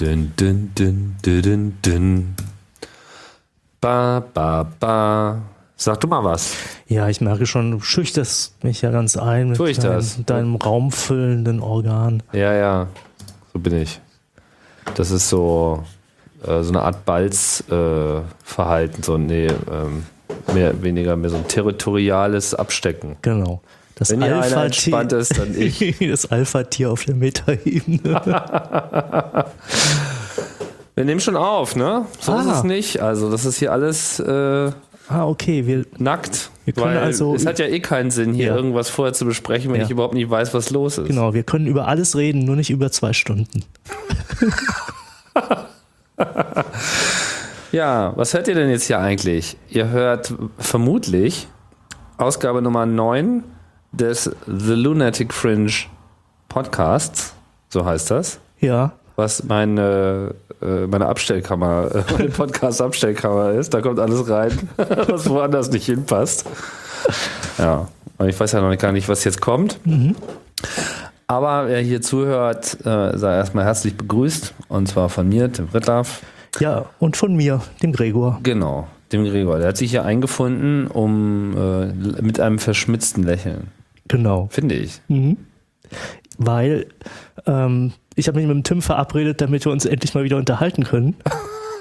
Dün, dün, dün, dün, dün, dün. Ba, ba, ba. Sag du mal was. Ja, ich merke schon, du schüchterst mich ja ganz ein mit Tue ich deinem, das? deinem raumfüllenden Organ. Ja, ja, so bin ich. Das ist so, äh, so eine Art Balzverhalten, äh, so nee, ähm, mehr weniger mehr so ein territoriales Abstecken. Genau. Das Wenn hier einer Alpha-Tier entspannt ist, dann ich. das Alpha-Tier auf der Metaebene. Wir nehmen schon auf, ne? So ist Ah. es nicht. Also das ist hier alles äh, ah, okay. Wir, nackt. Wir können also- es hat ja eh keinen Sinn, hier Ja. irgendwas vorher zu besprechen, wenn Ja. ich überhaupt nicht weiß, was los ist. genau, wir können über alles reden, nur nicht über zwei Stunden. Ja, was hört ihr denn jetzt hier eigentlich? Ihr hört vermutlich Ausgabe Nummer 9 des The Lunatic Fringe Podcasts, so heißt das, Ja. was meine, äh, meine Abstellkammer, äh, meine Podcast-Abstellkammer ist. Da kommt alles rein, was woanders nicht hinpasst. Ja, und ich weiß ja noch gar nicht, was jetzt kommt. Aber wer hier zuhört, äh, sei erstmal herzlich begrüßt. Und zwar von mir, Tim Rittlaff. Ja, und von mir, dem Gregor. Genau, dem Gregor. Der hat sich hier eingefunden, um äh, mit einem verschmitzten Lächeln. Genau. Finde ich. Weil ähm, ich habe mich mit dem Tim verabredet, damit wir uns endlich mal wieder unterhalten können.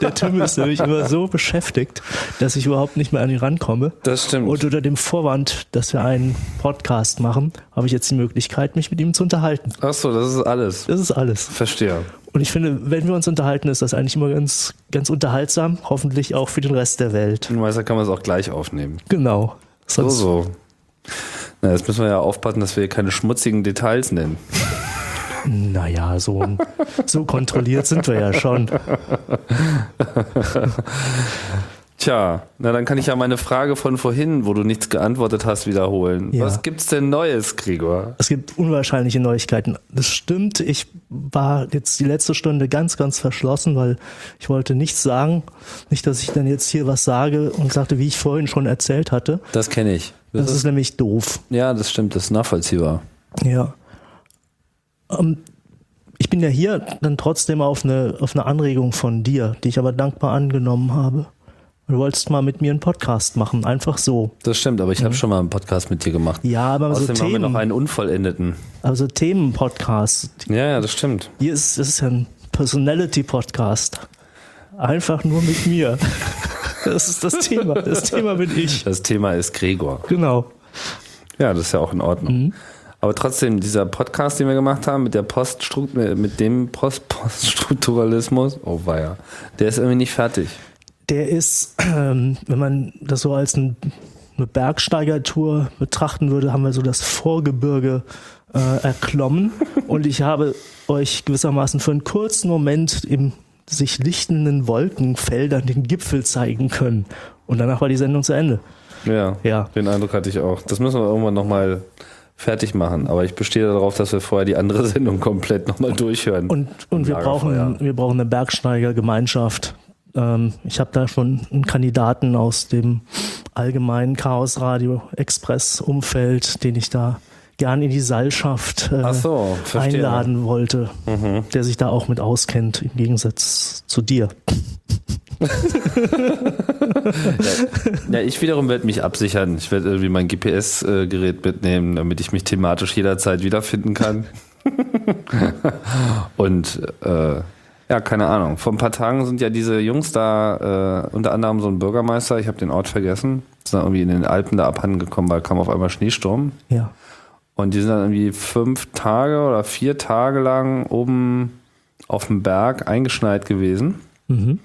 Der Tim ist nämlich immer so beschäftigt, dass ich überhaupt nicht mehr an ihn rankomme. Das stimmt. Und unter dem Vorwand, dass wir einen Podcast machen, habe ich jetzt die Möglichkeit, mich mit ihm zu unterhalten. Achso, das ist alles. Das ist alles. Verstehe. Und ich finde, wenn wir uns unterhalten, ist das eigentlich immer ganz, ganz unterhaltsam. Hoffentlich auch für den Rest der Welt. Und meistens kann man es auch gleich aufnehmen. Genau. So, Sonst, so. Na, jetzt müssen wir ja aufpassen, dass wir hier keine schmutzigen Details nennen. Naja, so, so kontrolliert sind wir ja schon. Tja, na dann kann ich ja meine Frage von vorhin, wo du nichts geantwortet hast, wiederholen. Ja. Was gibt's denn Neues, Gregor? Es gibt unwahrscheinliche Neuigkeiten. Das stimmt. Ich war jetzt die letzte Stunde ganz, ganz verschlossen, weil ich wollte nichts sagen. Nicht, dass ich dann jetzt hier was sage und sagte, wie ich vorhin schon erzählt hatte. Das kenne ich. Das Das ist nämlich doof. ja, das stimmt, das ist nachvollziehbar. Ja. Ähm, ich bin ja hier dann trotzdem auf eine, auf eine Anregung von dir, die ich aber dankbar angenommen habe. Du wolltest mal mit mir einen Podcast machen, einfach so. Das stimmt, aber ich habe schon mal einen Podcast mit dir gemacht. Ja, aber so Außerdem haben wir noch Themen, einen unvollendeten. also Themen-Podcast. Ja, ja, das stimmt. Hier ist, das ist ja ein Personality-Podcast. Einfach nur mit mir. Das ist das Thema. Das Thema bin ich. Das Thema ist Gregor. Genau. Ja, das ist ja auch in Ordnung. Aber trotzdem, dieser Podcast, den wir gemacht haben, mit der Poststruktur, mit dem Post Poststrukturalismus, oh weia, der ist irgendwie nicht fertig. Der ist, ähm, wenn man das so als ein, eine Bergsteigertour betrachten würde, haben wir so das Vorgebirge äh, erklommen. Und ich habe euch gewissermaßen für einen kurzen Moment im sich lichtenden Wolkenfeldern den Gipfel zeigen können. Und danach war die Sendung zu Ende. Ja, Ja. den Eindruck hatte ich auch. Das müssen wir irgendwann nochmal fertig machen. Aber ich bestehe darauf, dass wir vorher die andere Sendung komplett nochmal durchhören. Und, und wir, brauchen, wir brauchen eine Bergsteigergemeinschaft. Ähm, ich habe da schon einen Kandidaten aus dem allgemeinen Chaos Radio Express Umfeld, den ich da gern in die Seilschaft äh, so. Mhm. einladen wollte, der sich da auch mit auskennt, im Gegensatz zu dir. Ja, ich wiederum werde mich absichern. Ich werde irgendwie mein GPS-Gerät mitnehmen, damit ich mich thematisch jederzeit wiederfinden kann. Und äh, ja, keine Ahnung. Vor ein paar Tagen sind ja diese Jungs da, äh, unter anderem so ein Bürgermeister, ich habe den Ort vergessen, sind dann irgendwie in den Alpen da abhanden gekommen, weil kam auf einmal Schneesturm. Ja. Und die sind dann irgendwie fünf Tage oder vier Tage lang oben auf dem Berg eingeschneit gewesen. Mhm.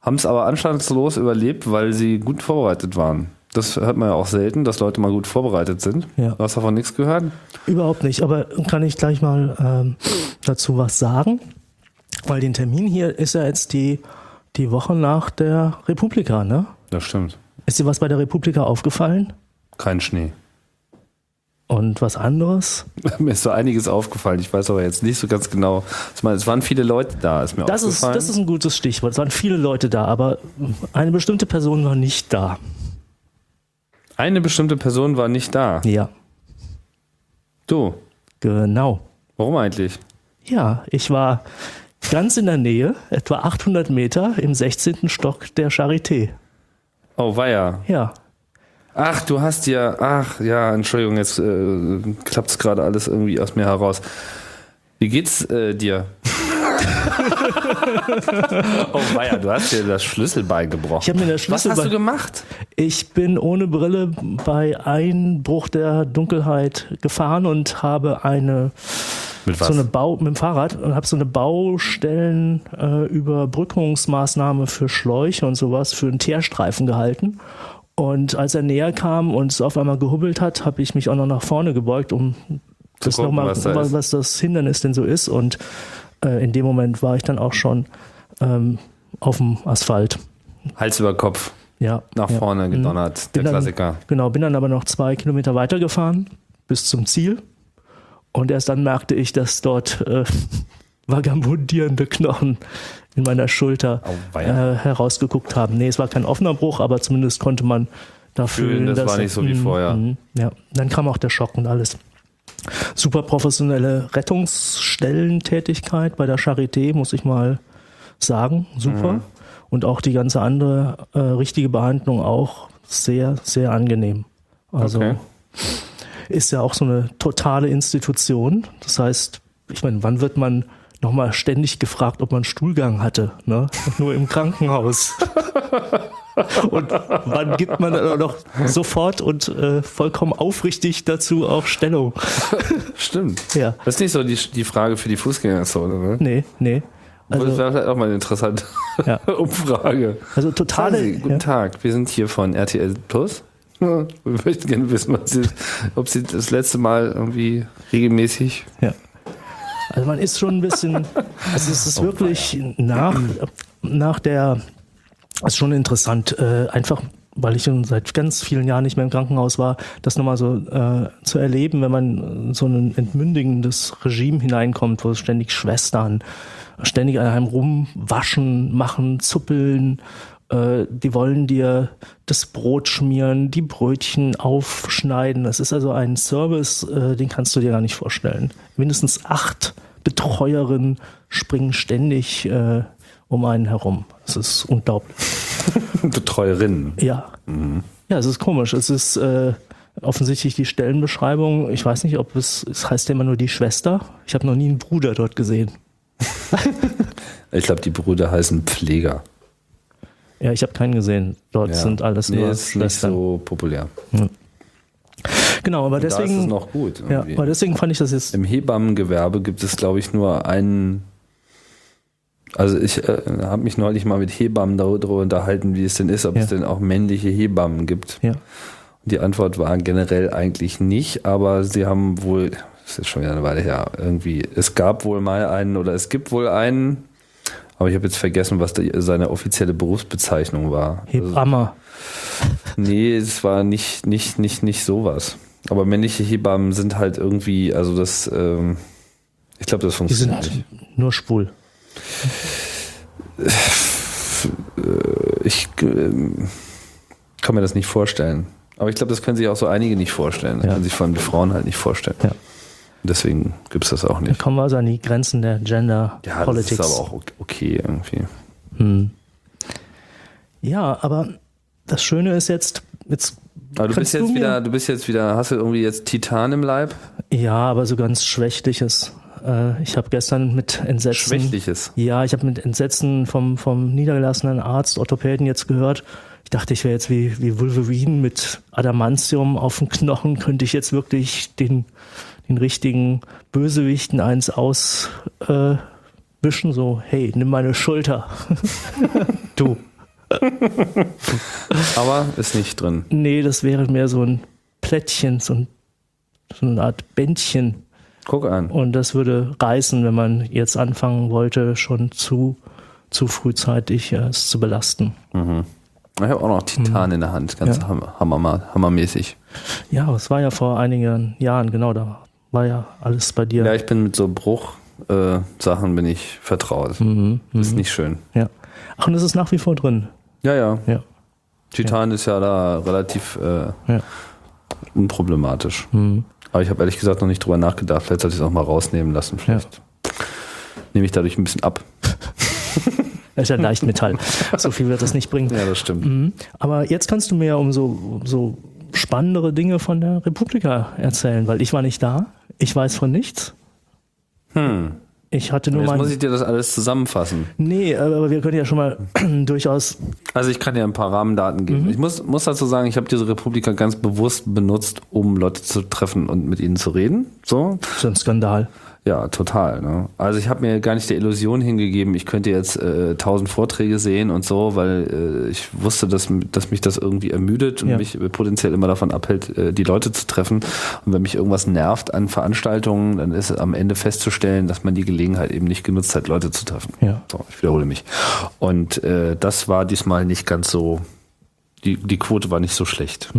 Haben es aber anstandslos überlebt, weil sie gut vorbereitet waren. Das hört man ja auch selten, dass Leute mal gut vorbereitet sind. Ja. Du hast davon nichts gehört? Überhaupt nicht, aber kann ich gleich mal ähm, dazu was sagen? Weil den Termin hier ist ja jetzt die, die Woche nach der Republika, ne? Das stimmt. Ist dir was bei der Republika aufgefallen? Kein Schnee. Und was anderes? mir ist so einiges aufgefallen. Ich weiß aber jetzt nicht so ganz genau. Ich meine, Es waren viele Leute da, ist mir Das ist, aufgefallen. das ist ein gutes Stichwort. Es waren viele Leute da, aber eine bestimmte Person war nicht da. Eine bestimmte Person war nicht da. Ja, Du. genau. Warum eigentlich? Ja, ich war Ganz in der Nähe, etwa 800 Meter im 16. Stock der Charité. Oh, weia. Ja. Ach, du hast ja, ach ja, Entschuldigung, jetzt äh, klappt es gerade alles irgendwie aus mir heraus. Wie geht's äh, dir? oh weia, du hast dir das Schlüsselbein gebrochen. Ich habe mir das Was hast du Schlüsselbein. gemacht? Ich bin ohne Brille bei Einbruch der Dunkelheit gefahren und habe eine Mit was? so eine Bau mit dem Fahrrad und habe so eine Baustellen äh, Überbrückungsmaßnahme für Schläuche und sowas für einen Teerstreifen gehalten. Und als er näher kam und es auf einmal gehubbelt hat, habe ich mich auch noch nach vorne gebeugt, um das gucken, nochmal, was da was, das Hindernis denn so ist. Und äh, in dem Moment war ich dann auch schon ähm, auf dem Asphalt. Hals über Kopf, Ja, nach ja. vorne Mhm. gedonnert, der Bin dann- Klassiker. Genau, bin dann aber noch zwei Kilometer weitergefahren bis zum Ziel. Und erst dann merkte ich, dass dort äh, vagabundierende Knochen in meiner Schulter äh, herausgeguckt haben. Nee, es war kein offener Bruch, aber zumindest konnte man da Fühlen, fühlen. das dass- war nicht so wie Mhm, vorher. mhm, Ja, dann kam auch der Schock und alles. Super professionelle Rettungsstellentätigkeit bei der Charité, muss ich mal sagen. Super. Mhm. Und auch die ganze andere äh, richtige Behandlung auch sehr, sehr angenehm. Also Okay. ist ja auch so eine totale Institution. Das heißt, ich meine, wann wird man nochmal ständig gefragt, ob man Stuhlgang hatte? Ne? Nur im Krankenhaus. Und wann gibt man dann noch sofort und äh, vollkommen aufrichtig dazu auch Stellung? Stimmt. Ja. Das ist nicht so die, die Frage für die Fußgängerzone, ne? Nee, nee. das Also, wäre vielleicht auch mal eine interessante Ja. Umfrage. also totale. Sie, guten ja. Tag, wir sind hier von RTL Plus. Wir möchten gerne wissen, ob Sie das letzte Mal irgendwie regelmäßig. Ja. Also man ist schon ein bisschen, also es ist wirklich nach, nach der, es ist schon interessant, äh, einfach weil ich schon seit ganz vielen Jahren nicht mehr im Krankenhaus war, das nochmal so äh, zu erleben, wenn man in so ein entmündigendes Regime hineinkommt, wo ständig Schwestern ständig an einem rumwaschen, machen, zuppeln, äh, die wollen dir das Brot schmieren, die Brötchen aufschneiden. Das ist also ein Service, äh, den kannst du dir gar nicht vorstellen. Mindestens acht Betreuerinnen springen ständig äh, um einen herum. Das ist unglaublich. Betreuerinnen. Ja. Ja, es ist komisch. Es ist äh, offensichtlich die Stellenbeschreibung. Ich weiß nicht, ob es, es heißt ja immer nur die Schwester. Ich habe noch nie einen Bruder dort gesehen. Ich glaube, die Brüder heißen Pfleger. Ja, ich habe keinen gesehen. Dort Ja. sind alles nee, nur ist nicht so populär. Genau, aber da ist es deswegen, noch gut. ja, irgendwie. aber deswegen fand ich das jetzt. Im Hebammengewerbe gibt es, glaube ich, nur einen. Also ich äh, habe mich neulich mal mit Hebammen darüber unterhalten, wie es denn ist, ob Ja. es denn auch männliche Hebammen gibt. Ja. Und die Antwort war generell eigentlich nicht, aber sie haben wohl, das ist schon wieder eine Weile her, irgendwie, es gab wohl mal einen oder es gibt wohl einen, aber ich habe jetzt vergessen, was die, seine offizielle Berufsbezeichnung war. Also, Hebamme. nee, es war nicht, nicht, nicht, nicht sowas. Aber männliche Hebammen sind halt irgendwie, also das, ähm, ich glaube, das Die funktioniert sind nicht. nur schwul. Ich ähm, kann mir das nicht vorstellen. Aber ich glaube, das können sich auch so einige nicht vorstellen. Das Ja. können sich vor allem die Frauen halt nicht vorstellen. Ja. Deswegen gibt es das auch Da nicht. kommen wir also an die Grenzen der Gender Ja, das Politics. ist aber auch ok- okay irgendwie. Hm. Ja, aber das Schöne ist jetzt, jetzt Aber du bist jetzt du wieder, du bist jetzt wieder, hast du irgendwie jetzt Titan im Leib? ja, aber so ganz schwächliches. Äh, ich habe gestern mit Entsetzen. Schwächliches. Ja, ich habe mit Entsetzen vom, vom niedergelassenen Arzt, Orthopäden jetzt gehört. Ich dachte, ich wäre jetzt wie, wie Wolverine mit Adamantium auf dem Knochen, könnte ich jetzt wirklich den, den richtigen Bösewichten eins auswischen, äh, so, hey, nimm meine Schulter. du. Aber ist nicht drin. Nee, das wäre mehr so ein Plättchen, so, ein, so eine Art Bändchen. Guck an. Und das würde reißen, wenn man jetzt anfangen wollte, schon zu, zu frühzeitig äh, es zu belasten. Ich habe auch noch Titan in der Hand, ganz Mhm. Ja. hammer, hammermäßig. Ja, es war ja vor einigen Jahren, genau, da war ja alles bei dir. Ja, ich bin mit so Bruchsachen äh, bin ich vertraut. Mhm, Ist nicht schön. ja. Ach, und es ist nach wie vor drin. Ja, ja. Ja. Titan ist ja da relativ äh, Ja. unproblematisch. Mhm. Aber ich habe ehrlich gesagt noch nicht drüber nachgedacht. Vielleicht sollte ich es auch mal rausnehmen lassen. Vielleicht. nehme ich dadurch ein bisschen ab. Das ist ja Leichtmetall. so viel wird das nicht bringen. Ja, das stimmt. Mhm. Aber jetzt kannst du mir ja um so, um so spannendere Dinge von der Republika erzählen, weil ich war nicht da. Ich weiß von nichts. Hm. Ich hatte nur Jetzt muss ich dir das alles zusammenfassen. Nee, aber wir können ja schon mal durchaus. Also ich kann dir ein paar Rahmendaten geben. Ich muss, muss dazu sagen, ich habe diese Republika ganz bewusst benutzt, um Leute zu treffen und mit ihnen zu reden. So, So ein Skandal. Ja, total. Ne? Also ich habe mir gar nicht der Illusion hingegeben, ich könnte jetzt äh, tausend Vorträge sehen und so, weil äh, ich wusste, dass, dass mich das irgendwie ermüdet und Ja. mich potenziell immer davon abhält, äh, die Leute zu treffen. Und wenn mich irgendwas nervt an Veranstaltungen, dann ist am Ende festzustellen, dass man die Gelegenheit eben nicht genutzt hat, Leute zu treffen. Ja. So, ich wiederhole mich. Und äh, das war diesmal nicht ganz so. Die, die Quote war nicht so schlecht.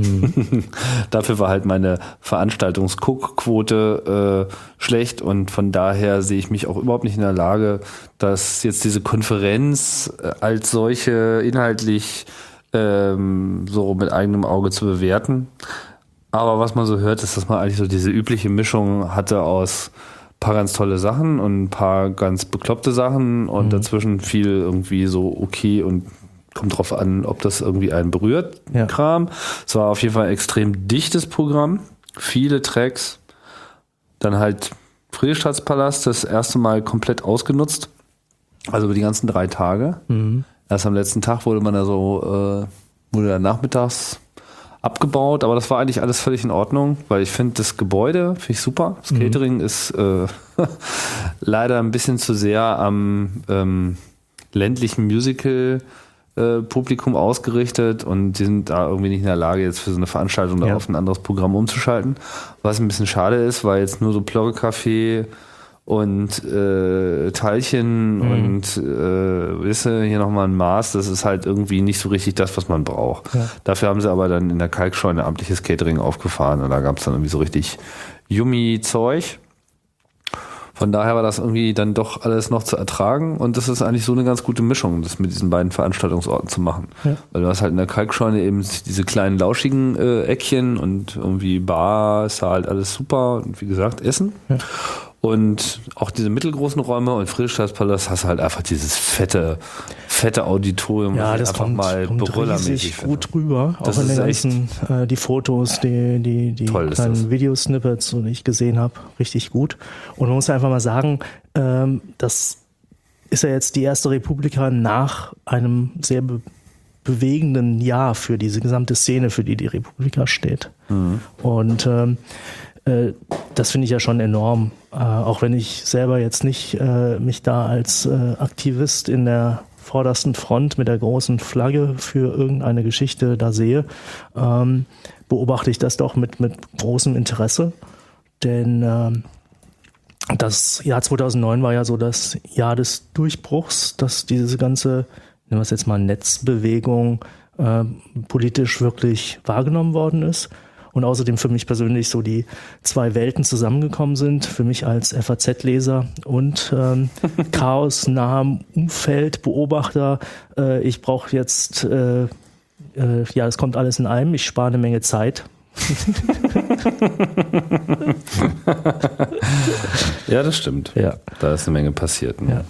Dafür war halt meine Veranstaltungsguckquote äh, schlecht und von daher sehe ich mich auch überhaupt nicht in der Lage, dass jetzt diese Konferenz äh, als solche inhaltlich ähm, so mit eigenem Auge zu bewerten. Aber was man so hört, ist, dass man eigentlich so diese übliche Mischung hatte aus paar ganz tolle Sachen und ein paar ganz bekloppte Sachen und dazwischen viel irgendwie so okay und kommt drauf an, ob das irgendwie einen berührt, Ja. Kram. Es war auf jeden Fall ein extrem dichtes Programm, viele Tracks, dann halt Friedrichstadtspalast das erste Mal komplett ausgenutzt, also über die ganzen drei Tage. Erst am letzten Tag wurde man da so, äh, wurde dann nachmittags abgebaut, aber das war eigentlich alles völlig in Ordnung, weil ich finde das Gebäude finde ich super. Das Catering ist äh, leider ein bisschen zu sehr am ähm, ländlichen Musical Publikum ausgerichtet und die sind da irgendwie nicht in der Lage, jetzt für so eine Veranstaltung da Ja. auf ein anderes Programm umzuschalten. Was ein bisschen schade ist, weil jetzt nur so Plörre-Café und äh, Teilchen und äh, wisse hier nochmal ein Maß, das ist halt irgendwie nicht so richtig das, was man braucht. Ja. Dafür haben sie aber dann in der Kalkscheune amtliches Catering aufgefahren und da gab es dann irgendwie so richtig Yummy-Zeug. Von daher war das irgendwie dann doch alles noch zu ertragen und das ist eigentlich so eine ganz gute Mischung, das mit diesen beiden Veranstaltungsorten zu machen. Ja. Weil du hast halt in der Kalkscheune eben diese kleinen lauschigen äh, Eckchen und irgendwie Bar, ist da halt alles super und wie gesagt Essen. Ja. Und auch diese mittelgroßen Räume und Friedrichstadtpalast hast du halt einfach dieses fette, fette Auditorium, Ja, das einfach kommt, mal kommt riesig gut rüber. Das auch in den ganzen, äh, die Fotos, die, die, die kleinen. Videosnippets, die ich gesehen habe, richtig gut. Und man muss einfach mal sagen, ähm, das ist ja jetzt die erste Republika nach einem sehr be bewegenden Jahr für diese gesamte Szene, für die die Republika steht. Mhm. Und ähm, äh, das finde ich ja schon enorm, äh, auch wenn ich selber jetzt nicht äh, mich da als äh, Aktivist in der vordersten Front mit der großen Flagge für irgendeine Geschichte da sehe, ähm, beobachte ich das doch mit, mit großem Interesse. Denn ähm, das Jahr 2009 war ja so das Jahr des Durchbruchs, dass diese ganze, nehmen wir es jetzt mal Netzbewegung, äh, politisch wirklich wahrgenommen worden ist. Und außerdem für mich persönlich so die zwei Welten zusammengekommen sind. Für mich als FAZ-Leser und ähm, chaosnahem Umfeldbeobachter. Äh, ich brauche jetzt, äh, äh, ja, es kommt alles in einem. Ich spare eine Menge Zeit. Ja, das stimmt. Ja. Da ist eine Menge passiert. Ne? Ja.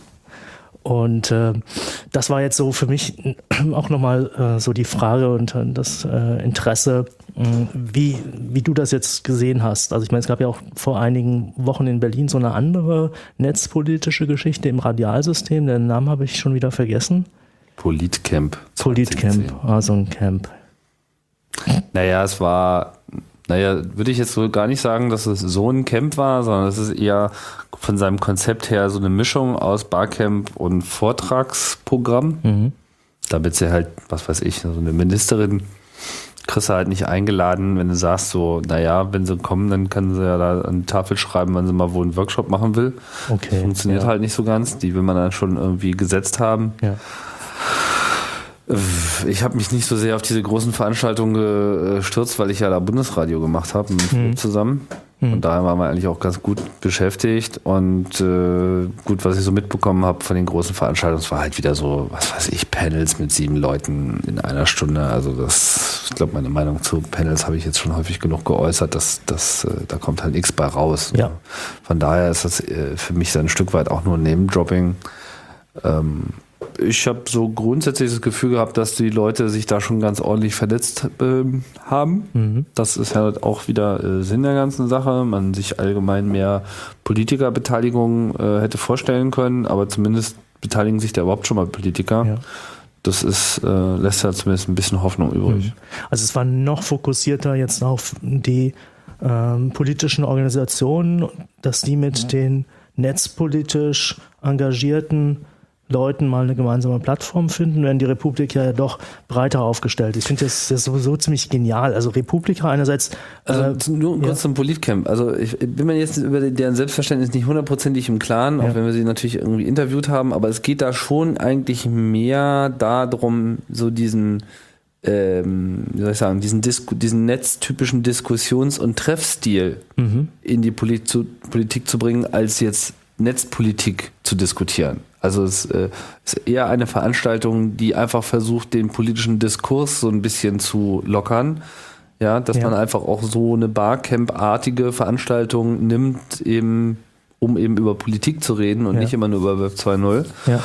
Und äh, das war jetzt so für mich auch nochmal äh, so die Frage und äh, das äh, Interesse, wie, wie du das jetzt gesehen hast. Also ich meine, es gab ja auch vor einigen Wochen in Berlin so eine andere netzpolitische Geschichte im Radialsystem. Den Namen habe ich schon wieder vergessen. Politcamp. Politcamp, 2010. ah, so ein Camp. Naja, es war, naja, würde ich jetzt so gar nicht sagen, dass es so ein Camp war, sondern es ist eher von seinem Konzept her so eine Mischung aus Barcamp und Vortragsprogramm. Mhm. Damit sie halt, was weiß ich, so eine Ministerin kriegst du halt nicht eingeladen, wenn du sagst so, naja, wenn sie kommen, dann kann sie ja da an die Tafel schreiben, wenn sie mal wo einen Workshop machen will. Okay. Funktioniert ja. halt nicht so ganz. Die will man dann schon irgendwie gesetzt haben. Ja. Ich habe mich nicht so sehr auf diese großen Veranstaltungen gestürzt, weil ich ja da Bundesradio gemacht habe mit Philipp zusammen. Und daher waren wir eigentlich auch ganz gut beschäftigt. Und äh, gut, was ich so mitbekommen habe von den großen Veranstaltungen, es war halt wieder so, was weiß ich, Panels mit sieben Leuten in einer Stunde. Also das, ich glaube, meine Meinung zu Panels habe ich jetzt schon häufig genug geäußert, dass, dass äh, da kommt halt nichts bei raus. Ja. Von daher ist das äh, für mich so ein Stück weit auch nur Name-Dropping. Ähm, ich habe so grundsätzlich das Gefühl gehabt, dass die Leute sich da schon ganz ordentlich verletzt ähm, haben. Mhm. Das ist ja auch wieder äh, Sinn der ganzen Sache. Man sich allgemein mehr Politikerbeteiligung äh, hätte vorstellen können, aber zumindest beteiligen sich da überhaupt schon mal Politiker. Ja. Das ist, äh, lässt ja zumindest ein bisschen Hoffnung übrig. Also es war noch fokussierter jetzt auf die ähm, politischen Organisationen, dass die mit den netzpolitisch engagierten Leuten mal eine gemeinsame Plattform finden, während die Republik ja doch breiter aufgestellt ist. Ich finde das, das sowieso ziemlich genial. Also Republika einerseits Also äh, nur ja. kurz zum Politcamp. Also ich bin mir jetzt über deren Selbstverständnis nicht hundertprozentig im Klaren, auch Ja. wenn wir sie natürlich irgendwie interviewt haben, aber es geht da schon eigentlich mehr darum, so diesen ähm, wie soll ich sagen, diesen, Disku diesen netztypischen Diskussions- und Treffstil Mhm. in die Polit zu, Politik zu bringen, als jetzt Netzpolitik zu diskutieren. Also es äh, ist eher eine Veranstaltung, die einfach versucht, den politischen Diskurs so ein bisschen zu lockern. Ja, dass Ja. man einfach auch so eine Barcamp-artige Veranstaltung nimmt, eben, um eben über Politik zu reden und Ja. nicht immer nur über Web 2.0. ja.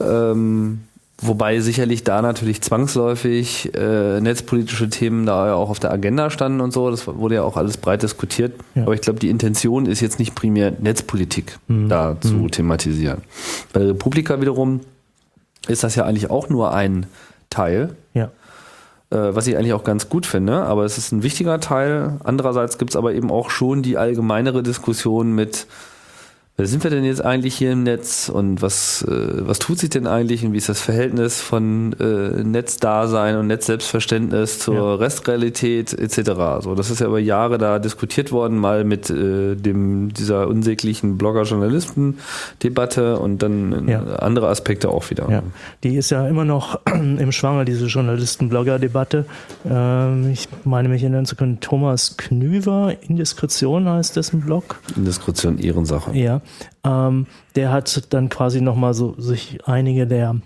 Ähm, wobei sicherlich da natürlich zwangsläufig äh, netzpolitische Themen da ja auch auf der Agenda standen und so. Das wurde ja auch alles breit diskutiert. Ja. Aber ich glaube, die Intention ist jetzt nicht primär Netzpolitik Mhm. da zu thematisieren. Bei der Republika wiederum ist das ja eigentlich auch nur ein Teil, ja. äh, was ich eigentlich auch ganz gut finde. Aber es ist ein wichtiger Teil. Andererseits gibt es aber eben auch schon die allgemeinere Diskussion mit Wer sind wir denn jetzt eigentlich hier im Netz und was, äh, was tut sich denn eigentlich und wie ist das Verhältnis von äh, Netzdasein und Netzselbstverständnis zur Ja. Restrealität etc. So, das ist ja über Jahre da diskutiert worden, mal mit äh, dem dieser unsäglichen Blogger-Journalisten-Debatte und dann äh, Ja. andere Aspekte auch wieder. Ja, die ist ja immer noch im Schwanger, diese Journalisten-Blogger-Debatte. Ähm, ich meine mich erinnern zu können, Thomas Knüver, Indiskretion heißt dessen Blog. Indiskretion Ehrensache. Ja, ähm, der hat dann quasi nochmal so sich einige der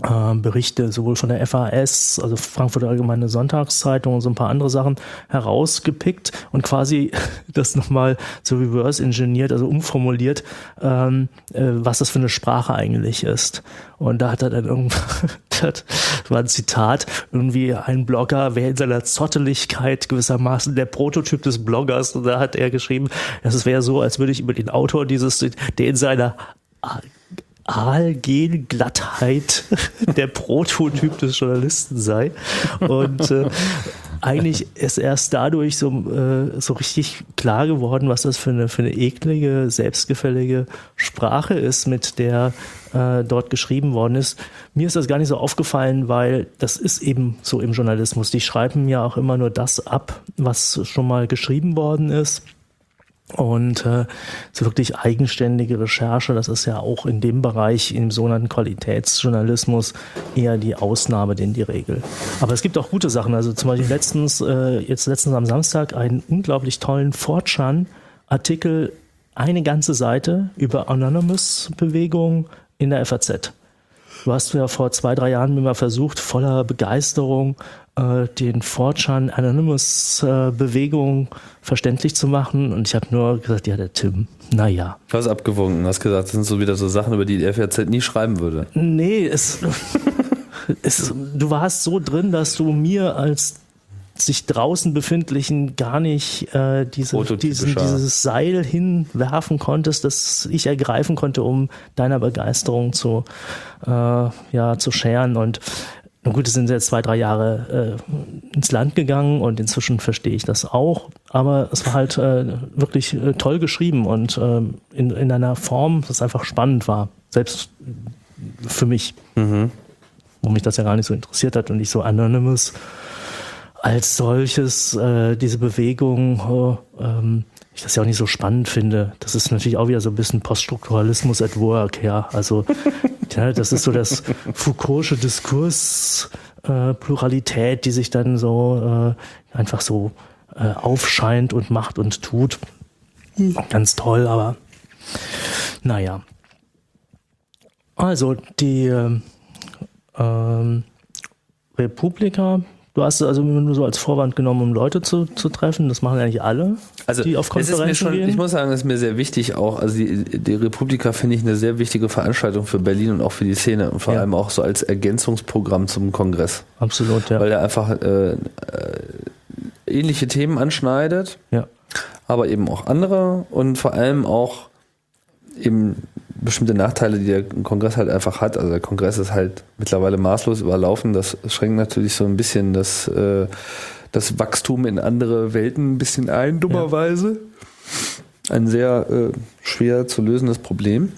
Berichte sowohl von der FAS, also Frankfurter Allgemeine Sonntagszeitung und so ein paar andere Sachen herausgepickt und quasi das nochmal so reverse engineert, also umformuliert, ähm, äh, was das für eine Sprache eigentlich ist. Und da hat er dann irgendwann, das war ein Zitat, irgendwie ein Blogger wäre in seiner Zotteligkeit gewissermaßen der Prototyp des Bloggers. Und da hat er geschrieben, das wäre so, als würde ich über den Autor dieses, der in seiner Aalgel-Glattheit der Prototyp des Journalisten sei. Und äh, eigentlich ist erst dadurch so, äh, so richtig klar geworden, was das für eine, für eine eklige, selbstgefällige Sprache ist, mit der äh, dort geschrieben worden ist. Mir ist das gar nicht so aufgefallen, weil das ist eben so im Journalismus. Die schreiben ja auch immer nur das ab, was schon mal geschrieben worden ist. Und äh, so wirklich eigenständige Recherche, das ist ja auch in dem Bereich, im sogenannten Qualitätsjournalismus, eher die Ausnahme denn die Regel. Aber es gibt auch gute Sachen. Also zum Beispiel letztens, äh, jetzt letztens am Samstag einen unglaublich tollen Fortran-Artikel, eine ganze Seite über Anonymous-Bewegung in der FAZ. Du hast ja vor zwei, drei Jahren mal versucht, voller Begeisterung äh, den Fortran Anonymous äh, Bewegung verständlich zu machen. Und ich habe nur gesagt, ja, der Tim, naja. Du hast abgewunken, hast gesagt, das sind so wieder so Sachen, über die die FAZ nie schreiben würde. Nee, es, es, du warst so drin, dass du mir als sich draußen befindlichen gar nicht äh, diese, diesen, dieses Seil hinwerfen konntest, das ich ergreifen konnte, um deiner Begeisterung zu, äh, ja, zu scheren. Und nun gut, es sind jetzt zwei, drei Jahre äh, ins Land gegangen und inzwischen verstehe ich das auch. Aber es war halt äh, wirklich äh, toll geschrieben und äh, in, in einer Form, das einfach spannend war. Selbst für mich, wo mich das ja gar nicht so interessiert hat und ich so Anonymous als solches, äh, diese Bewegung, oh, ähm, ich das ja auch nicht so spannend finde. Das ist natürlich auch wieder so ein bisschen Poststrukturalismus at work, ja. Also, ja, das ist so das Foucault'sche Diskurs, äh, Pluralität, die sich dann so äh, einfach so äh, aufscheint und macht und tut. Ganz toll, aber naja. Also die ähm, ähm, Republika, du hast es also nur so als Vorwand genommen, um Leute zu, zu treffen. Das machen eigentlich alle, Also die auf es ist mir Konferenzen schon, gehen. ich muss sagen, es ist mir sehr wichtig auch, also die, die Republika finde ich eine sehr wichtige Veranstaltung für Berlin und auch für die Szene und vor Ja. allem auch so als Ergänzungsprogramm zum Kongress, Absolut, ja. weil er einfach äh, äh, ähnliche Themen anschneidet, ja. aber eben auch andere und vor allem auch eben bestimmte Nachteile, die der Kongress halt einfach hat. Also der Kongress ist halt mittlerweile maßlos überlaufen. Das schränkt natürlich so ein bisschen das, äh, das Wachstum in andere Welten ein bisschen ein, dummerweise. Ein sehr äh, schwer zu lösendes Problem.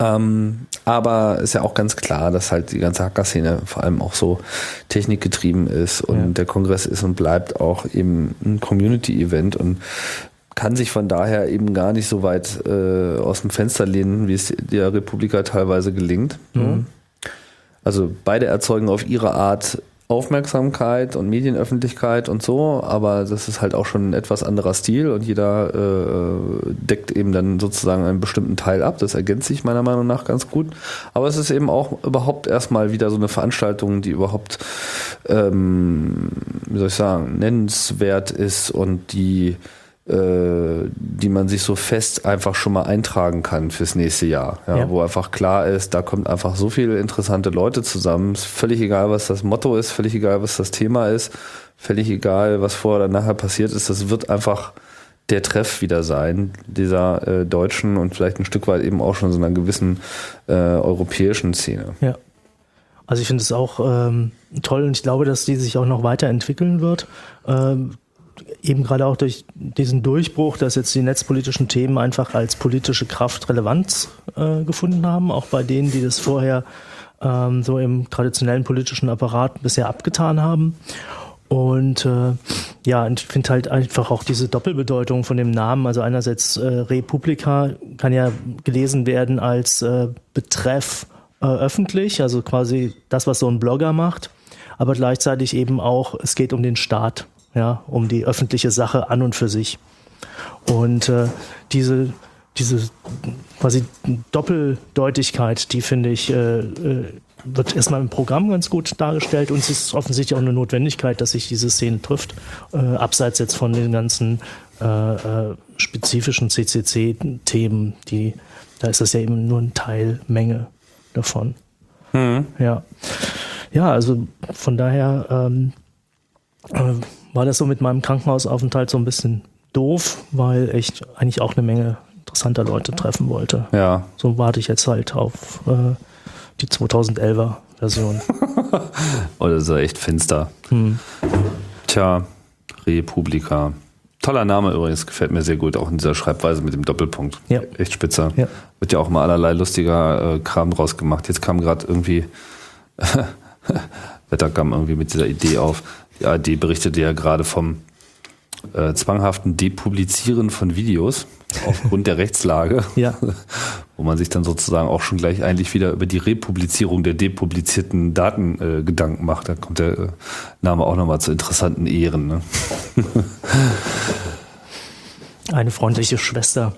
Ähm, aber ist ja auch ganz klar, dass halt die ganze Hacker-Szene vor allem auch so technikgetrieben ist und Ja. der Kongress ist und bleibt auch eben ein Community-Event und kann sich von daher eben gar nicht so weit äh, aus dem Fenster lehnen, wie es der Republika teilweise gelingt. Mhm. Also beide erzeugen auf ihre Art Aufmerksamkeit und Medienöffentlichkeit und so, aber das ist halt auch schon ein etwas anderer Stil und jeder äh, deckt eben dann sozusagen einen bestimmten Teil ab. Das ergänzt sich meiner Meinung nach ganz gut. Aber es ist eben auch überhaupt erstmal wieder so eine Veranstaltung, die überhaupt, ähm, wie soll ich sagen, nennenswert ist und die die man sich so fest einfach schon mal eintragen kann fürs nächste Jahr. Ja, Ja. Wo einfach klar ist, da kommt einfach so viele interessante Leute zusammen. Ist völlig egal, was das Motto ist, völlig egal, was das Thema ist, völlig egal, was vorher oder nachher passiert ist. Das wird einfach der Treff wieder sein, dieser äh, deutschen und vielleicht ein Stück weit eben auch schon so einer gewissen äh, europäischen Szene. Ja. Also ich finde es auch ähm, toll und ich glaube, dass die sich auch noch weiterentwickeln wird. Ähm, eben gerade auch durch diesen Durchbruch, dass jetzt die netzpolitischen Themen einfach als politische Kraft Relevanz äh, gefunden haben, auch bei denen, die das vorher ähm, so im traditionellen politischen Apparat bisher abgetan haben. Und äh, ja, ich finde halt einfach auch diese Doppelbedeutung von dem Namen. Also einerseits äh, Republika kann ja gelesen werden als äh, Betreff äh, öffentlich, also quasi das, was so ein Blogger macht, aber gleichzeitig eben auch, es geht um den Staat, ja, um die öffentliche Sache an und für sich. Und äh, diese, diese quasi Doppeldeutigkeit, die finde ich, äh, äh, wird erstmal im Programm ganz gut dargestellt und es ist offensichtlich auch eine Notwendigkeit, dass sich diese Szene trifft, äh, abseits jetzt von den ganzen äh, äh, spezifischen CCC-Themen, die, da ist das ja eben nur eine Teilmenge davon. Ja. Ja, also von daher ähm, äh, war das so mit meinem Krankenhausaufenthalt so ein bisschen doof, weil ich eigentlich auch eine Menge interessanter Leute treffen wollte. Ja, So warte ich jetzt halt auf äh, die 2011er Version. oh, das ist ja echt finster. Hm. Tja, Republika. Toller Name übrigens, gefällt mir sehr gut, auch in dieser Schreibweise mit dem Doppelpunkt. Ja. Echt spitze. Ja. Wird ja auch mal allerlei lustiger äh, Kram draus gemacht. Jetzt kam gerade irgendwie, Wetter kam irgendwie mit dieser Idee auf. Die ARD berichtete ja gerade vom äh, zwanghaften Depublizieren von Videos aufgrund der Rechtslage, Ja. wo man sich dann sozusagen auch schon gleich eigentlich wieder über die Republizierung der depublizierten Daten äh, Gedanken macht. Da kommt der äh, Name auch nochmal zu interessanten Ehren. Ne? Eine freundliche Schwester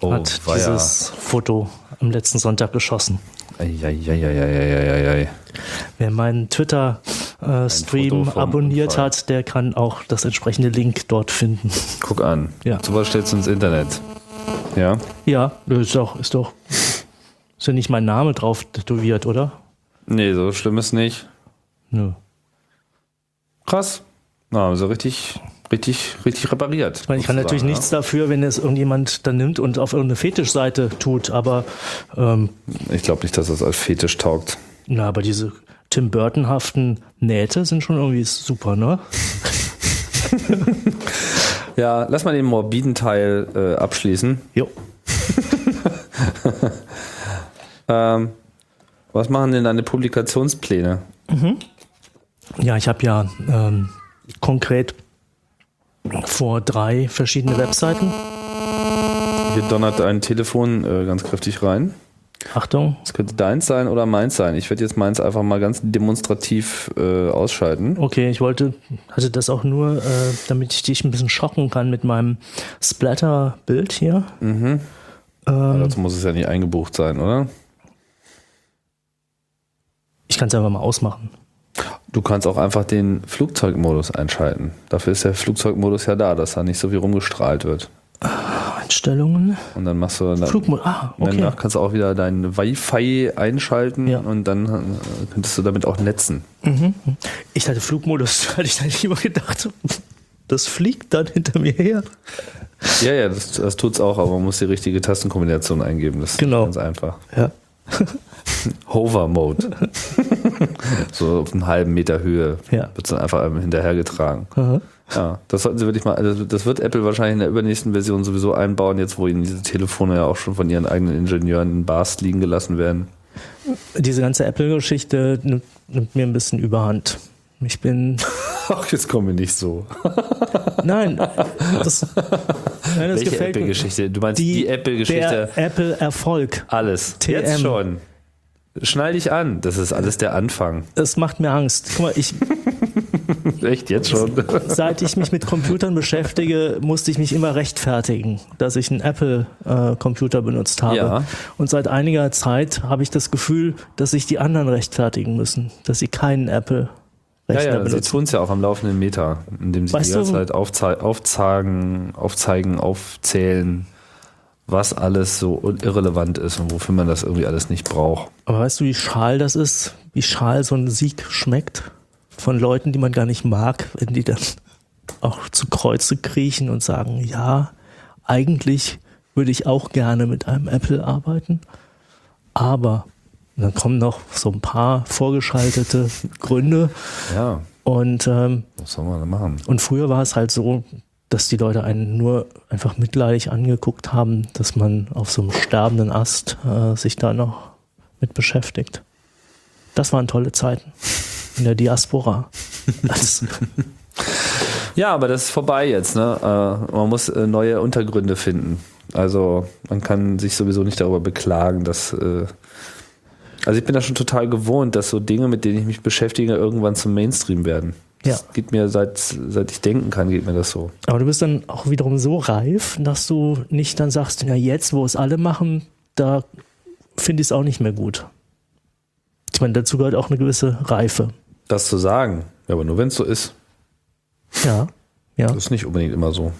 Oh, hat dieses Foto am letzten Sonntag geschossen. Eieieiei. Wer meinen Twitter-Stream Foto vom abonniert Unfall. hat, der kann auch das entsprechende Link dort finden. Guck an. Ja. Sowas stellst du ins Internet. Ja. Ja, ist doch, ist doch, ist ja nicht mein Name drauf tätowiert, oder? Nee, so schlimm ist nicht. Nö. Krass. Na, also richtig, richtig, richtig repariert. Ich meine, ich kann natürlich sozusagen, nichts dafür, wenn es irgendjemand dann nimmt und auf irgendeine Fetischseite tut, aber ähm, Ja. Ich glaube nicht, dass das als Fetisch taugt. na, aber diese Tim Burton-haften Nähte sind schon irgendwie super, ne? Ja, lass mal den morbiden Teil äh, abschließen. Jo. Ähm, was machen denn deine Publikationspläne? Ja, ich habe ja ähm, konkret vor drei verschiedene Webseiten. Hier donnert ein Telefon äh, ganz kräftig rein. Achtung. Es könnte deins sein oder meins sein. Ich werde jetzt meins einfach mal ganz demonstrativ äh, ausschalten. Okay, ich wollte, hatte das auch nur, äh, damit ich dich ein bisschen schocken kann mit meinem Splatter-Bild hier. Mhm. Ähm, Dazu muss es ja nicht eingebucht sein, oder? ich kann es einfach mal ausmachen. Du kannst auch einfach den Flugzeugmodus einschalten. Dafür ist der Flugzeugmodus ja da, dass da nicht so viel rumgestrahlt wird. Einstellungen. Und dann machst du dann, Flugmodus. Ah, okay. danach kannst du auch wieder dein Wi-Fi einschalten Ja. und dann äh, könntest du damit auch netzen. Ich hatte Flugmodus, hatte ich dann immer gedacht, das fliegt dann hinter mir her. Ja, ja, das, das tut's auch, aber man muss die richtige Tastenkombination eingeben. Das Genau. ist ganz einfach. Ja. Hover Mode. so auf einen halben Meter Höhe Ja. wird dann einfach einem hinterhergetragen. Aha. Ja, das sollten sie wirklich mal, also das wird Apple wahrscheinlich in der übernächsten Version sowieso einbauen, jetzt wo ihnen diese Telefone ja auch schon von ihren eigenen Ingenieuren in Bars liegen gelassen werden. Diese ganze Apple-Geschichte nimmt, nimmt mir ein bisschen überhand. Ich bin. Ach, jetzt kommen wir nicht so. Nein, das, nein, das Welche gefällt mir. Apple-Geschichte? Du meinst die, Apple-Geschichte? Der Apple-Erfolg. Alles. TM. Jetzt schon. Schnall dich an. Das ist alles der Anfang. Es macht mir Angst. Guck mal, ich, Echt, jetzt schon? seit ich mich mit Computern beschäftige, musste ich mich immer rechtfertigen, dass ich einen Apple-Computer benutzt habe. Ja. Und seit einiger Zeit habe ich das Gefühl, dass sich die anderen rechtfertigen müssen, dass sie keinen Ja, Apple-Rechner ja, sie benutzen. tun es ja auch am laufenden Meter, indem sie Weißt die ganze Zeit aufzei aufzeigen, aufzeigen, aufzählen, was alles so irrelevant ist und wofür man das irgendwie alles nicht braucht. Aber weißt du, wie schal das ist? Wie schal so ein Sieg schmeckt? Von Leuten, die man gar nicht mag, wenn die dann auch zu Kreuze kriechen und sagen, ja, eigentlich würde ich auch gerne mit einem Apple arbeiten, aber dann kommen noch so ein paar vorgeschaltete Gründe Ja, und ähm, was soll man da machen? und früher war es halt so, dass die Leute einen nur einfach mitleidig angeguckt haben, dass man auf so einem sterbenden Ast äh, sich da noch mit beschäftigt. Das waren tolle Zeiten in der Diaspora. Ja, aber das ist vorbei jetzt. Ne? Äh, man muss äh, neue Untergründe finden. Also man kann sich sowieso nicht darüber beklagen, dass... Äh, also ich bin da schon total gewohnt, dass so Dinge, mit denen ich mich beschäftige, irgendwann zum Mainstream werden. Das Ja. geht mir seit, seit ich denken kann, geht mir das so. aber du bist dann auch wiederum so reif, dass du nicht dann sagst, ja jetzt, wo es alle machen, da finde ich es auch nicht mehr gut. Ich meine, dazu gehört auch eine gewisse Reife. Das zu sagen, ja, aber nur wenn es so ist. Ja, ja. Das ist nicht unbedingt immer so.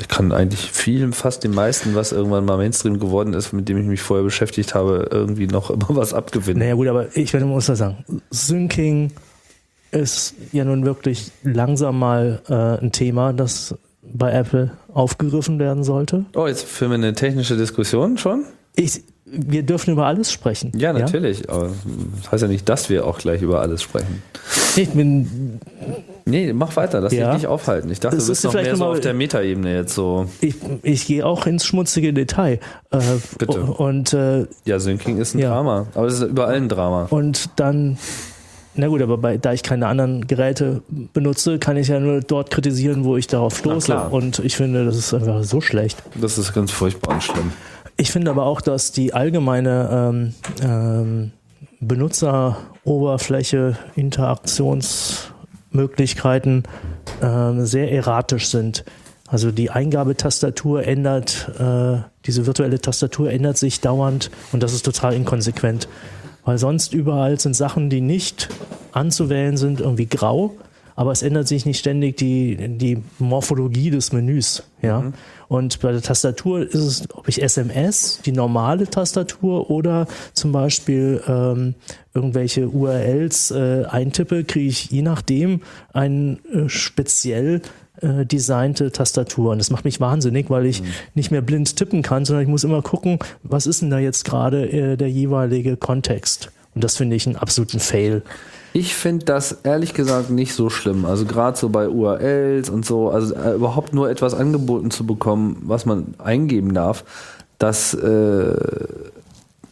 Ich kann eigentlich viel, fast dem meisten, was irgendwann mal Mainstream geworden ist, mit dem ich mich vorher beschäftigt habe, irgendwie noch immer was abgewinnen. Naja gut, aber ich werde muss mal sagen, Syncing ist ja nun wirklich langsam mal äh, ein Thema, das bei Apple aufgegriffen werden sollte. Oh, jetzt führen wir eine technische Diskussion schon? Ich, wir dürfen über alles sprechen. Ja, natürlich. Aber das heißt ja nicht, dass wir auch gleich über alles sprechen. Ich bin, Nee, mach weiter, lass Ja. dich nicht aufhalten. Ich dachte, Es du bist ist noch mehr so auf der Metaebene jetzt so. ich, ich gehe auch ins schmutzige Detail. Äh, Bitte. Und, äh, Ja, Syncing ist ein Ja. Drama. Aber es ist überall ein Drama. und dann, na gut, aber bei, da ich keine anderen Geräte benutze, kann ich ja nur dort kritisieren, wo ich darauf stoße. Und ich finde, das ist einfach so schlecht. Das ist ganz furchtbar und schlimm. Ich finde aber auch, dass die allgemeine ähm, ähm, Benutzeroberfläche, Interaktionsmöglichkeiten ähm, sehr erratisch sind. Also die Eingabetastatur ändert, äh, diese virtuelle Tastatur ändert sich dauernd und das ist total inkonsequent. Weil sonst überall sind Sachen, die nicht anzuwählen sind, irgendwie grau, aber es ändert sich nicht ständig die, die Morphologie des Menüs. Ja? Und bei der Tastatur ist es, ob ich SMS, die normale Tastatur oder zum Beispiel ähm, irgendwelche URLs äh, eintippe, kriege ich je nachdem eine äh, speziell äh, designte Tastatur. Und das macht mich wahnsinnig, weil ich nicht mehr blind tippen kann, sondern ich muss immer gucken, was ist denn da jetzt gerade äh, der jeweilige Kontext. Und das finde ich einen absoluten Fail. Ich finde das ehrlich gesagt nicht so schlimm. Also gerade so bei URLs und so, also äh, überhaupt nur etwas angeboten zu bekommen, was man eingeben darf, das, äh,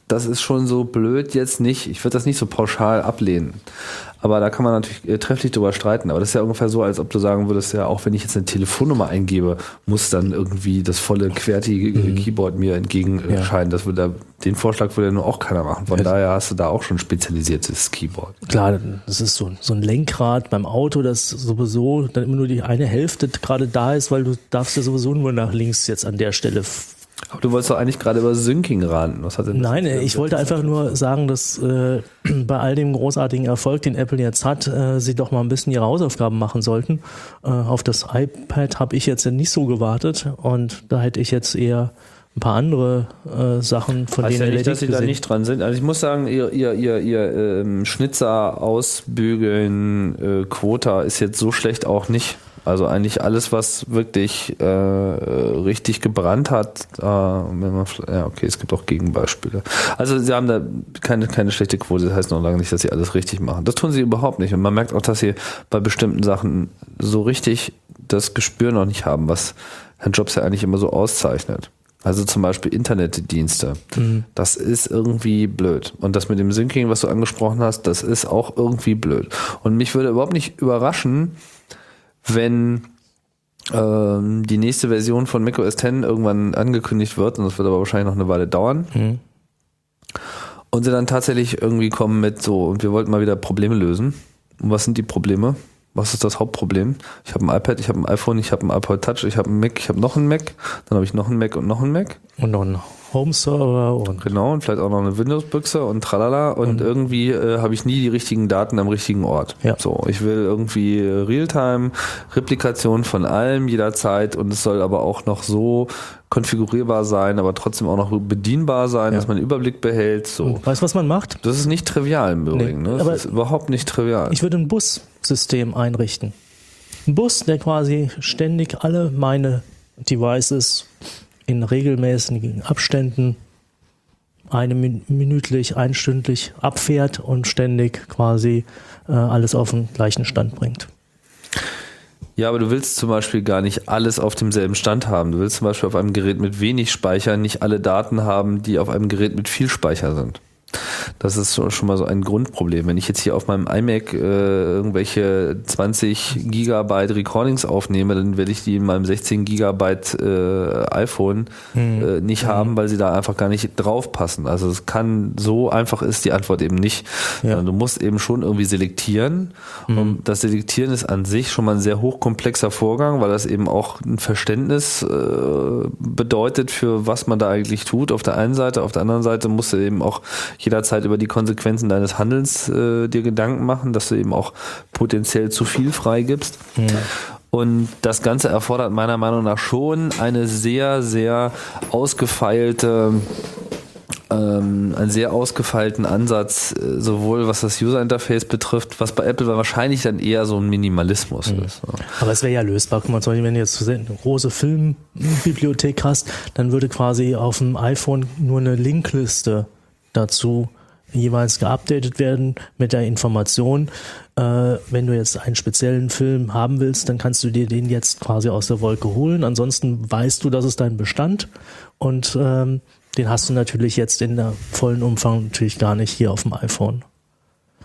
das ist schon so blöd jetzt nicht. Ich würde das nicht so pauschal ablehnen. Aber da kann man natürlich äh, trefflich drüber streiten. Aber das ist ja ungefähr so, als ob du sagen würdest, ja, auch wenn ich jetzt eine Telefonnummer eingebe, muss dann irgendwie das volle QWERTY Mhm. Keyboard mir entgegenscheinen. Das würde da, den Vorschlag würde ja nur auch keiner machen. Von Ja. daher hast du da auch schon spezialisiertes Keyboard. Klar, das ist so, so ein Lenkrad beim Auto, das sowieso dann immer nur die eine Hälfte gerade da ist, weil du darfst ja sowieso nur nach links jetzt an der Stelle. Aber du wolltest doch eigentlich gerade über Syncing raten. Was hat denn das Nein, mit- ich wollte einfach nur sagen, dass äh, bei all dem großartigen Erfolg, den Apple jetzt hat, äh, sie doch mal ein bisschen ihre Hausaufgaben machen sollten. Äh, auf das iPad habe ich jetzt nicht so gewartet und da hätte ich jetzt eher ein paar andere äh, Sachen von Heißt denen ja nicht, dass sie da gesehen. nicht dran sind. Also ich muss sagen, ihr, ihr, ihr, ihr ähm, Schnitzer ausbügeln, äh, Quota ist jetzt so schlecht auch nicht. Also eigentlich alles, was wirklich äh, richtig gebrannt hat, äh, wenn man, ja okay, es gibt auch Gegenbeispiele. Also sie haben da keine, keine schlechte Quote, das heißt noch lange nicht, dass sie alles richtig machen. Das tun sie überhaupt nicht. Und man merkt auch, dass sie bei bestimmten Sachen so richtig das Gespür noch nicht haben, was Herrn Jobs ja eigentlich immer so auszeichnet. Also zum Beispiel Internetdienste. Das ist irgendwie blöd. Und das mit dem Syncing, was du angesprochen hast, das ist auch irgendwie blöd. Und mich würde überhaupt nicht überraschen, wenn ähm, die nächste Version von macOS 10 irgendwann angekündigt wird, und das wird aber wahrscheinlich noch eine Weile dauern, Mhm. und sie dann tatsächlich irgendwie kommen mit so, und wir wollten mal wieder Probleme lösen. Und was sind die Probleme? Was ist das Hauptproblem? Ich habe ein iPad, ich habe ein iPhone, ich habe ein iPod Touch, ich habe einen Mac, ich habe noch einen Mac, dann habe ich noch einen Mac und noch einen Mac. Und noch ein Home-Server und Genau, und vielleicht auch noch eine Windows-Büchse und tralala. Und irgendwie äh, habe ich nie die richtigen Daten am richtigen Ort. Ja. So, ich will irgendwie äh, Realtime, Replikation von allem jederzeit und es soll aber auch noch so konfigurierbar sein, aber trotzdem auch noch bedienbar sein, Ja. dass man einen Überblick behält. So. weißt du, was man macht? Das ist nicht trivial im Übrigen. Nee, ne? aber Das ist überhaupt nicht trivial. Ich würde ein Bussystem einrichten. Ein Bus, der quasi ständig alle meine Devices in regelmäßigen Abständen eine min minütlich, einstündlich abfährt und ständig quasi äh, alles auf den gleichen Stand bringt. Ja, aber du willst zum Beispiel gar nicht alles auf demselben Stand haben. Du willst zum Beispiel auf einem Gerät mit wenig Speicher nicht alle Daten haben, die auf einem Gerät mit viel Speicher sind. Das ist schon mal so ein Grundproblem. Wenn ich jetzt hier auf meinem iMac äh, irgendwelche 20 Gigabyte Recordings aufnehme, dann werde ich die in meinem 16 Gigabyte äh, iPhone äh, nicht haben, weil sie da einfach gar nicht draufpassen. Also es kann, so einfach ist die Antwort eben nicht. Ja. Du musst eben schon irgendwie selektieren. Und das Selektieren ist an sich schon mal ein sehr hochkomplexer Vorgang, weil das eben auch ein Verständnis äh, bedeutet, für was man da eigentlich tut. Auf der einen Seite, auf der anderen Seite musst du eben auch jederzeit über die Konsequenzen deines Handelns äh, dir Gedanken machen, dass du eben auch potenziell zu viel freigibst. Und das Ganze erfordert meiner Meinung nach schon eine sehr, sehr ausgefeilte ähm, einen sehr ausgefeilten Ansatz, äh, sowohl was das User Interface betrifft, was bei Apple wahrscheinlich dann eher so ein Minimalismus ist. So. Aber es wäre ja lösbar. Guck mal, zum Beispiel, wenn du jetzt eine große Filmbibliothek hast, dann würde quasi auf dem iPhone nur eine Linkliste dazu jeweils geupdatet werden mit der Information, äh, wenn du jetzt einen speziellen Film haben willst, dann kannst du dir den jetzt quasi aus der Wolke holen. Ansonsten weißt du, das ist dein Bestand und ähm, den hast du natürlich jetzt in der vollen Umfang natürlich gar nicht hier auf dem iPhone.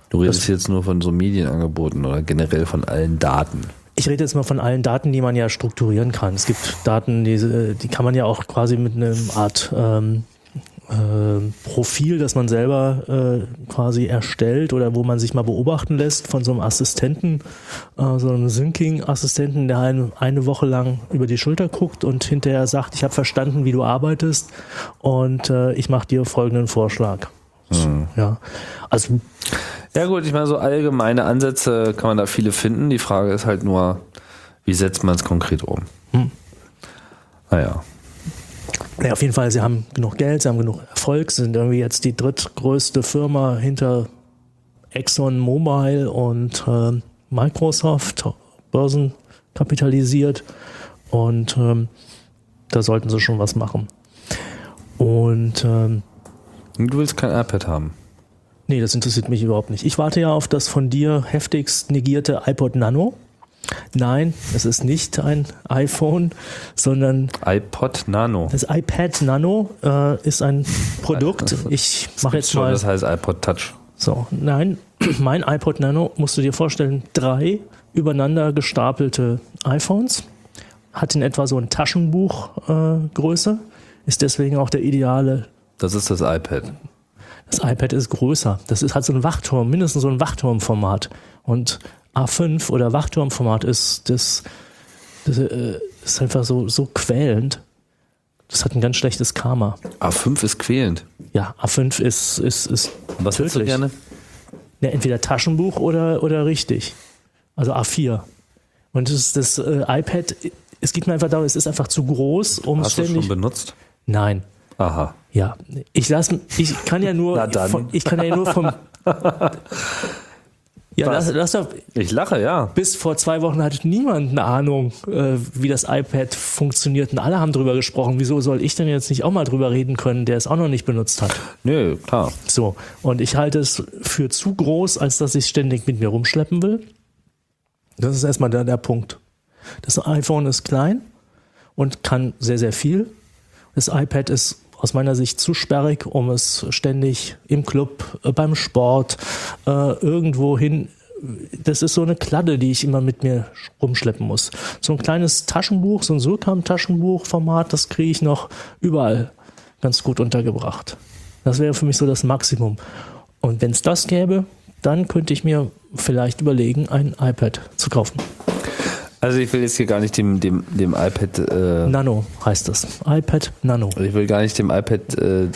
Du redest jetzt nur von so Medienangeboten oder generell von allen Daten. Ich rede jetzt mal von allen Daten, die man ja strukturieren kann. Es gibt Daten, die, äh, die kann man ja auch quasi mit einem Art ähm, äh, Profil, das man selber äh, quasi erstellt oder wo man sich mal beobachten lässt von so einem Assistenten, äh, so einem Syncing-Assistenten, der eine, eine Woche lang über die Schulter guckt und hinterher sagt, ich habe verstanden, wie du arbeitest und äh, ich mache dir folgenden Vorschlag. Ja, also Ja gut, ich meine, so allgemeine Ansätze kann man da viele finden. Die Frage ist halt nur, wie setzt man es konkret um? Hm. Naja. Ja, auf jeden Fall, sie haben genug Geld, sie haben genug Erfolg, sie sind irgendwie jetzt die drittgrößte Firma hinter Exxon Mobil und äh, Microsoft, börsenkapitalisiert und ähm, da sollten sie schon was machen. Und ähm, Du willst kein iPad haben. nee, das interessiert mich überhaupt nicht. Ich warte ja auf das von dir heftigst negierte iPod Nano. Nein, es ist nicht ein iPhone, sondern iPod Nano. das iPad Nano äh, ist ein Produkt. Ich mache jetzt Schon, mal das heißt iPod Touch. so. Nein, mein iPod Nano musst du dir vorstellen, drei übereinander gestapelte iPhones, hat in etwa so ein Taschenbuch äh, Größe, ist deswegen auch der ideale Das ist das iPad. Das iPad ist größer. Das ist, hat so ein Wachturm, mindestens so ein Wachturmformat. Und A5 oder Wachturmformat ist das, das äh, ist einfach so, so quälend. Das hat ein ganz schlechtes Karma. A5 ist quälend. Ja, A5 ist, ist, ist was hättest du Tödlich. gerne? ja, entweder Taschenbuch oder, oder richtig. Also A4. Und das, das äh, iPad, es geht mir einfach darum, es ist einfach zu groß, um Hast du ständig. schon benutzt? Nein. Aha. Ja, ich lass, ich kann ja nur, Na dann. von, ich kann ja nur vom. Ja, lass, lass doch, Ich lache, ja. bis vor zwei Wochen hatte niemand eine Ahnung, äh, wie das iPad funktioniert. Und alle haben drüber gesprochen. Wieso soll ich denn jetzt nicht auch mal drüber reden können, der es auch noch nicht benutzt hat? Nö, klar. So. Und ich halte es für zu groß, als dass ich es ständig mit mir rumschleppen will. Das ist erstmal der, der Punkt. Das iPhone ist klein und kann sehr, sehr viel. Das iPad ist aus meiner Sicht zu sperrig, um es ständig im Club, äh, beim Sport, äh, irgendwo hin. Das ist so eine Kladde, die ich immer mit mir rumschleppen muss. So ein kleines Taschenbuch, so ein Surkam-Taschenbuch-Format, das kriege ich noch überall ganz gut untergebracht. Das wäre für mich so das Maximum. Und wenn es das gäbe, dann könnte ich mir vielleicht überlegen, ein iPad zu kaufen. Also ich will jetzt hier gar nicht dem, dem, dem iPad, äh, Nano heißt das. iPad Nano. ich will gar nicht dem iPad äh,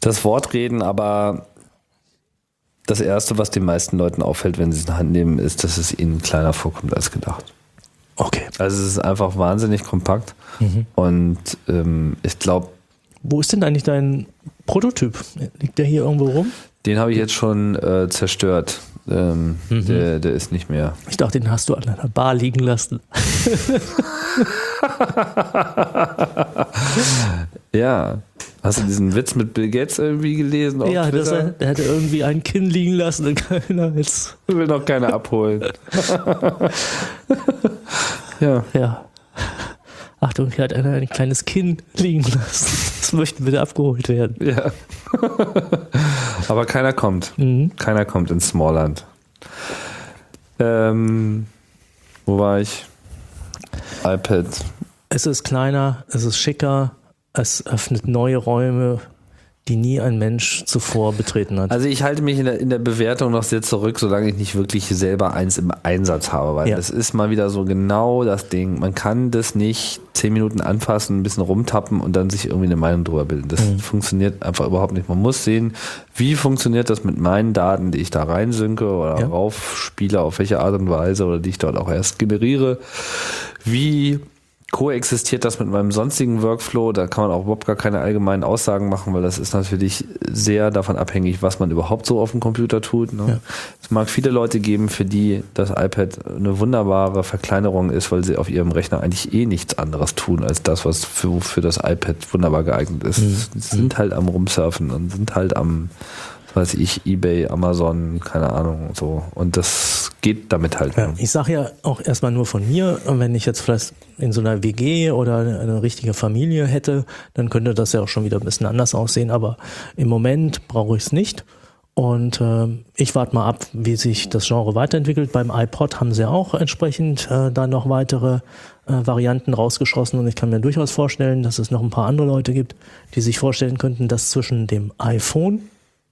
das Wort reden, aber das Erste, was den meisten Leuten auffällt, wenn sie es in die Hand nehmen, ist, dass es ihnen kleiner vorkommt als gedacht. Okay. Also es ist einfach wahnsinnig kompakt und ähm, ich glaube, Wo ist denn eigentlich dein Prototyp? Liegt der hier irgendwo rum? den habe ich jetzt schon äh, zerstört. Ähm, der, der ist nicht mehr. Ich dachte, den hast du an einer Bar liegen lassen. Ja. Hast du diesen Witz mit Bill Gates irgendwie gelesen? auf ja, das, Twitter? er hatte irgendwie ein Kinn liegen lassen und keiner jetzt. will noch keiner abholen. ja. Ja. Achtung, hier hat einer ein kleines Kinn liegen lassen. Das möchte bitte abgeholt werden. Ja. Aber keiner kommt. Mhm. Keiner kommt ins Smallland. Ähm, wo war ich? iPad. Es ist kleiner, es ist schicker, es öffnet neue Räume, die nie ein Mensch zuvor betreten hat. Also ich halte mich in der, in der Bewertung noch sehr zurück, solange ich nicht wirklich selber eins im Einsatz habe, weil Ja. das ist mal wieder so genau das Ding. Man kann das nicht zehn Minuten anfassen, ein bisschen rumtappen und dann sich irgendwie eine Meinung drüber bilden. Das Mhm. funktioniert einfach überhaupt nicht. Man muss sehen, wie funktioniert das mit meinen Daten, die ich da reinsynke oder Ja. raufspiele, auf welche Art und Weise oder die ich dort auch erst generiere. Wie koexistiert das mit meinem sonstigen Workflow? Da kann man auch überhaupt gar keine allgemeinen Aussagen machen, weil das ist natürlich sehr davon abhängig, was man überhaupt so auf dem Computer tut. Ne? Ja. Es mag viele Leute geben, für die das iPad eine wunderbare Verkleinerung ist, weil sie auf ihrem Rechner eigentlich eh nichts anderes tun als das, was für, für das iPad wunderbar geeignet ist. Mhm. Sie sind halt am Rumsurfen und sind halt am, was weiß ich, Ebay, Amazon, keine Ahnung und so. Und das geht damit halt. Ja, nur. ich sage ja auch erstmal nur von mir, wenn ich jetzt vielleicht in so einer WG oder eine, richtige Familie hätte, dann könnte das ja auch schon wieder ein bisschen anders aussehen, aber im Moment brauche ich es nicht. Und ähm, ich warte mal ab, wie sich das Genre weiterentwickelt. Beim iPod haben sie auch entsprechend äh, da noch weitere äh, Varianten rausgeschossen und ich kann mir durchaus vorstellen, dass es noch ein paar andere Leute gibt, die sich vorstellen könnten, dass zwischen dem iPhone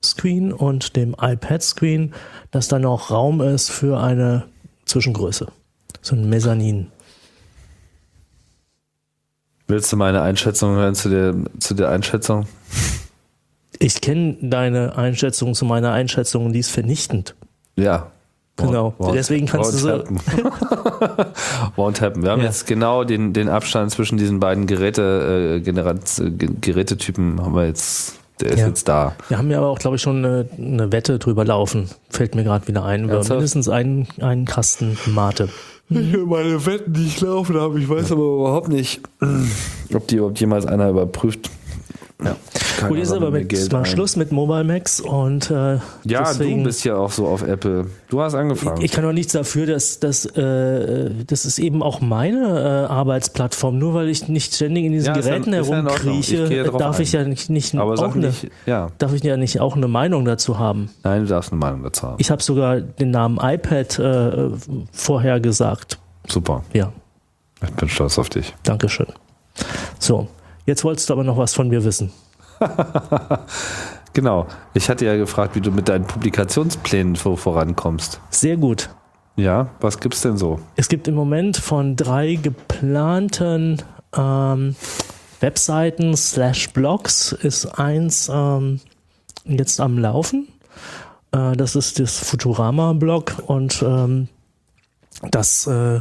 Screen und dem iPad Screen, dass da noch Raum ist für eine Zwischengröße. So ein Mezzanin. Willst du meine Einschätzung hören zu der, zu der Einschätzung? Ich kenne deine Einschätzung zu meiner Einschätzung und die ist vernichtend. Ja. Genau. Deswegen kannst du so- happen. Won't happen. Wir haben Ja. jetzt genau den, den Abstand zwischen diesen beiden Geräte, äh, Gerätetypen haben wir jetzt, der ist Ja. jetzt da. Wir haben ja aber auch, glaube ich, schon eine, eine Wette drüber laufen. Fällt mir gerade wieder ein. Über Ernsthaft? mindestens einen, einen Kasten Mate. Ich will meine Wetten, die ich laufen habe, ich weiß aber überhaupt nicht, ob die überhaupt jemals einer überprüft. Ja. Keiner Gut, ist aber mit mal ein. Schluss mit Mobile Max und äh, Ja, deswegen, du bist ja auch so auf Apple. Du hast angefangen. Ich kann doch nichts dafür, dass, dass äh, das ist eben auch meine äh, Arbeitsplattform. Nur weil ich nicht ständig in diesen Ja, Geräten ist. Ich herumkrieche, drauf darf ein. ich ja nicht, nicht aber auch eine, nicht, ja. darf ich ja nicht auch eine Meinung dazu haben. Nein, du darfst eine Meinung dazu haben. Ich habe sogar den Namen iPad äh, vorher gesagt. Super. Ja, Ich bin stolz auf dich. Dankeschön. So, jetzt wolltest du aber noch was von mir wissen. Genau. Ich hatte ja gefragt, wie du mit deinen Publikationsplänen so vorankommst. Sehr gut. Ja, was gibt's denn so? Es gibt im Moment von drei geplanten ähm, Webseiten slash Blogs ist eins ähm, jetzt am Laufen. Äh, das ist das Futurama-Blog und ähm, das äh,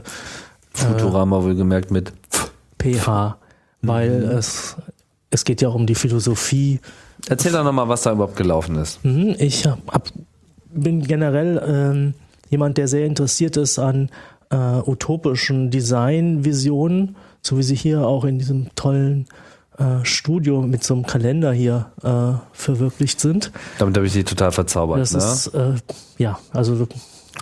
Futurama wohlgemerkt mit. PH, weil es, es geht ja auch um die Philosophie Erzähl doch nochmal, was da überhaupt gelaufen ist. Mhm, Ich hab, bin generell ähm, jemand, der sehr interessiert ist an äh, utopischen Designvisionen, so wie sie hier auch in diesem tollen äh, Studio mit so einem Kalender hier äh, verwirklicht sind. Damit habe ich dich total verzaubert. Das ne? ist, äh, ja, also,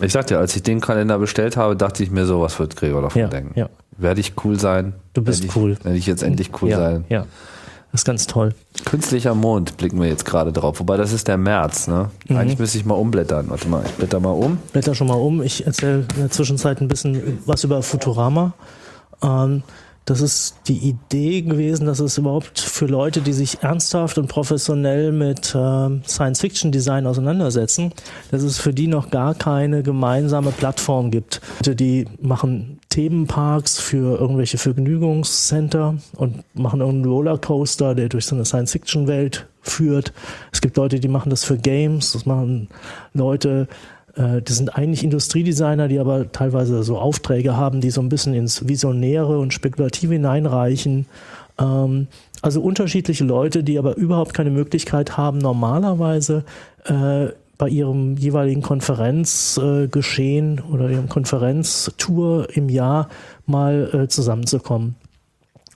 Ich sag dir, als ich den Kalender bestellt habe, dachte ich mir so, was wird Gregor davon ja, denken? ja, Werde ich cool sein? Du bist Werde ich, cool. Werde ich jetzt endlich cool ja, sein? ja. Das ist ganz toll. Künstlicher Mond blicken wir jetzt gerade drauf. Wobei, das ist der März, ne? Mhm. Eigentlich müsste ich mal umblättern. Warte mal, ich blätter mal um. Blätter schon mal um. Ich erzähle in der Zwischenzeit ein bisschen was über Futurama. Ähm, das ist die Idee gewesen, dass es überhaupt für Leute, die sich ernsthaft und professionell mit ähm, Science-Fiction-Design auseinandersetzen, dass es für die noch gar keine gemeinsame Plattform gibt. Die machen Themenparks für irgendwelche Vergnügungscenter und machen irgendeinen Rollercoaster, der durch so eine Science-Fiction-Welt führt. Es gibt Leute, die machen das für Games, das machen Leute, äh, das sind eigentlich Industriedesigner, die aber teilweise so Aufträge haben, die so ein bisschen ins Visionäre und Spekulative hineinreichen. Ähm, also unterschiedliche Leute, die aber überhaupt keine Möglichkeit haben, normalerweise äh, bei ihrem jeweiligen Konferenzgeschehen äh, oder ihrem Konferenztour im Jahr mal äh, zusammenzukommen.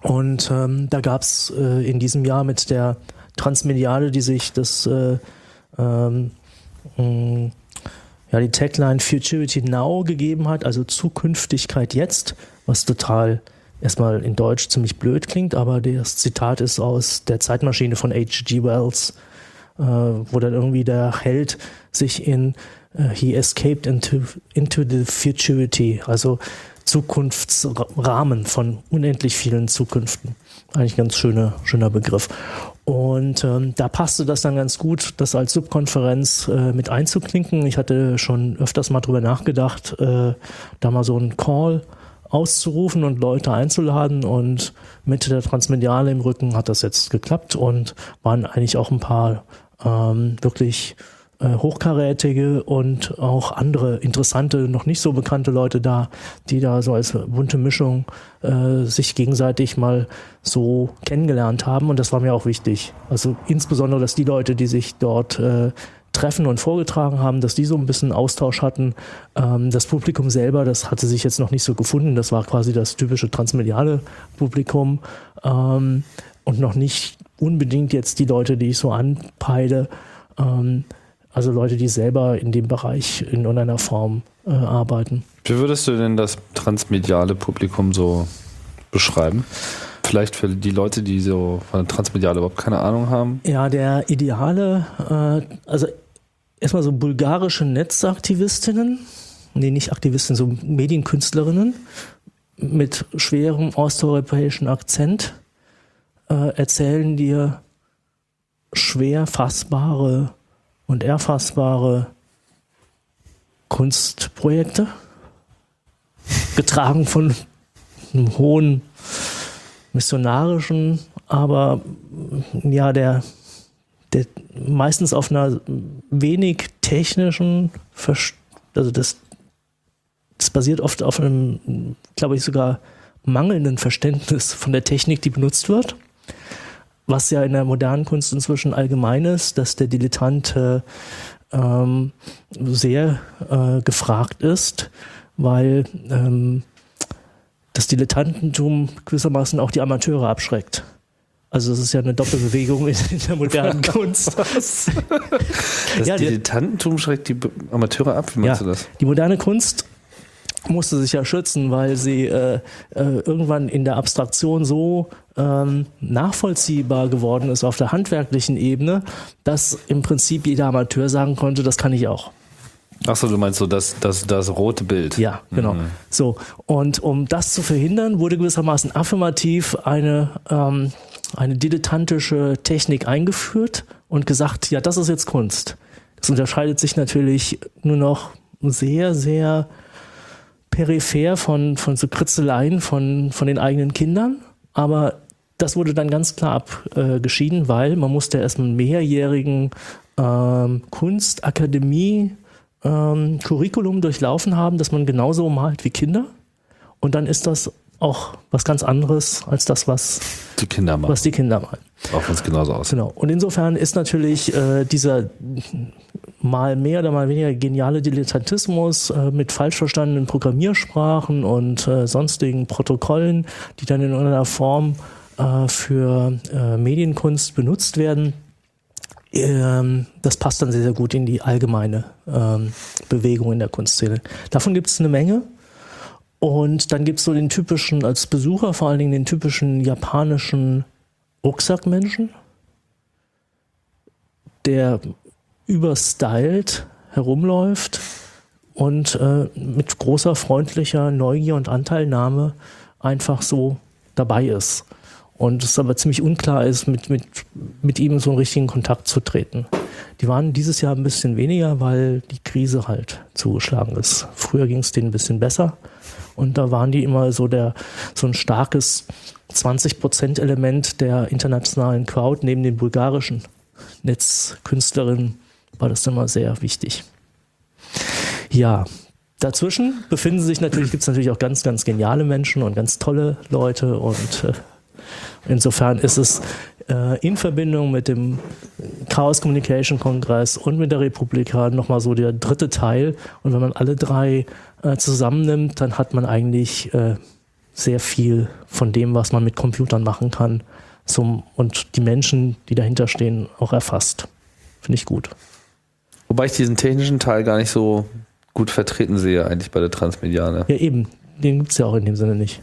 Und ähm, da gab es äh, in diesem Jahr mit der Transmediale, die sich das äh, ähm, ja, die Tagline Futurity Now gegeben hat, also Zukünftigkeit jetzt, was total erstmal in Deutsch ziemlich blöd klingt, aber das Zitat ist aus der Zeitmaschine von H.G. Wells, äh, wo dann irgendwie der Held sich in äh, He escaped into, into the futurity, also Zukunftsrahmen von unendlich vielen Zukünften. Eigentlich ganz schöner, schöner Begriff. Und ähm, da passte das dann ganz gut, das als Subkonferenz äh, mit einzuklinken. Ich hatte schon öfters mal drüber nachgedacht, äh, da mal so einen Call auszurufen und Leute einzuladen. Und mit der Transmediale im Rücken hat das jetzt geklappt und waren eigentlich auch ein paar ähm, wirklich hochkarätige und auch andere interessante, noch nicht so bekannte Leute da, die da so als bunte Mischung äh, sich gegenseitig mal so kennengelernt haben. Und das war mir auch wichtig. Also insbesondere, dass die Leute, die sich dort äh, treffen und vorgetragen haben, dass die so ein bisschen Austausch hatten. Ähm, das Publikum selber, das hatte sich jetzt noch nicht so gefunden. Das war quasi das typische transmediale Publikum ähm, und noch nicht unbedingt jetzt die Leute, die ich so anpeile. Ähm, also Leute, die selber in dem Bereich in irgendeiner Form äh, arbeiten. Wie würdest du denn das transmediale Publikum so beschreiben? Vielleicht für die Leute, die so von der Transmediale überhaupt keine Ahnung haben. Ja, der ideale, äh, also erstmal so bulgarische Netzaktivistinnen, nee, nicht Aktivistinnen, so Medienkünstlerinnen mit schwerem osteuropäischen Akzent äh, erzählen dir schwer fassbare und erfassbare Kunstprojekte, getragen von einem hohen missionarischen, aber ja, der, der meistens auf einer wenig technischen, also das, das basiert oft auf einem, glaube ich, sogar mangelnden Verständnis von der Technik, die benutzt wird. Was ja in der modernen Kunst inzwischen allgemein ist, dass der Dilettant äh, ähm, sehr äh, gefragt ist, weil ähm, das Dilettantentum gewissermaßen auch die Amateure abschreckt. Also das ist ja eine Doppelbewegung in, in der modernen Kunst. Das Ja, Dilettantentum schreckt die Amateure ab, wie meinst Ja, du das? Die moderne Kunst musste sich ja schützen, weil sie äh, äh, irgendwann in der Abstraktion so ähm, nachvollziehbar geworden ist auf der handwerklichen Ebene, dass im Prinzip jeder Amateur sagen konnte, das kann ich auch. Achso, du meinst so das, das, das rote Bild. Ja, genau. So, und um das zu verhindern, wurde gewissermaßen affirmativ eine, ähm, eine dilettantische Technik eingeführt und gesagt, ja, das ist jetzt Kunst. Das unterscheidet sich natürlich nur noch sehr, sehr peripher von, von so Kritzeleien von, von den eigenen Kindern, aber das wurde dann ganz klar abgeschieden, weil man musste erst einen mehrjährigen ähm, Kunstakademie ähm, Curriculum durchlaufen haben, dass man genauso malt wie Kinder. Und dann ist das auch was ganz anderes als das, was, Die Kinder machen. was die Kinder malen. Auch wenn es genauso aussieht. Genau. Und insofern ist natürlich äh, dieser mal mehr oder mal weniger geniale Dilettantismus äh, mit falsch verstandenen Programmiersprachen und äh, sonstigen Protokollen, die dann in irgendeiner Form äh, für äh, Medienkunst benutzt werden, ähm, das passt dann sehr, sehr gut in die allgemeine ähm, Bewegung in der Kunstszene. Davon gibt es eine Menge. Und dann gibt es so den typischen, als Besucher vor allen Dingen den typischen japanischen Rucksackmenschen, der überstylt herumläuft und äh, mit großer freundlicher Neugier und Anteilnahme einfach so dabei ist. Und es aber ziemlich unklar ist, mit, mit, mit ihm so einen richtigen Kontakt zu treten. Die waren dieses Jahr ein bisschen weniger, weil die Krise halt zugeschlagen ist. Früher ging es denen ein bisschen besser. Und da waren die immer so der, so ein starkes 20%-Element der internationalen Crowd neben den bulgarischen Netzkünstlerinnen war das immer sehr wichtig. Ja, dazwischen befinden sich natürlich, gibt es natürlich auch ganz, ganz geniale Menschen und ganz tolle Leute und äh, insofern ist es äh, in Verbindung mit dem Chaos Communication Kongress und mit der Republika nochmal so der dritte Teil und wenn man alle drei äh, zusammennimmt, dann hat man eigentlich äh, sehr viel von dem, was man mit Computern machen kann zum, und die Menschen, die dahinter stehen, auch erfasst. Finde ich gut. Wobei ich diesen technischen Teil gar nicht so gut vertreten sehe, eigentlich bei der Transmediale. Ja, eben. Den gibt es ja auch in dem Sinne nicht.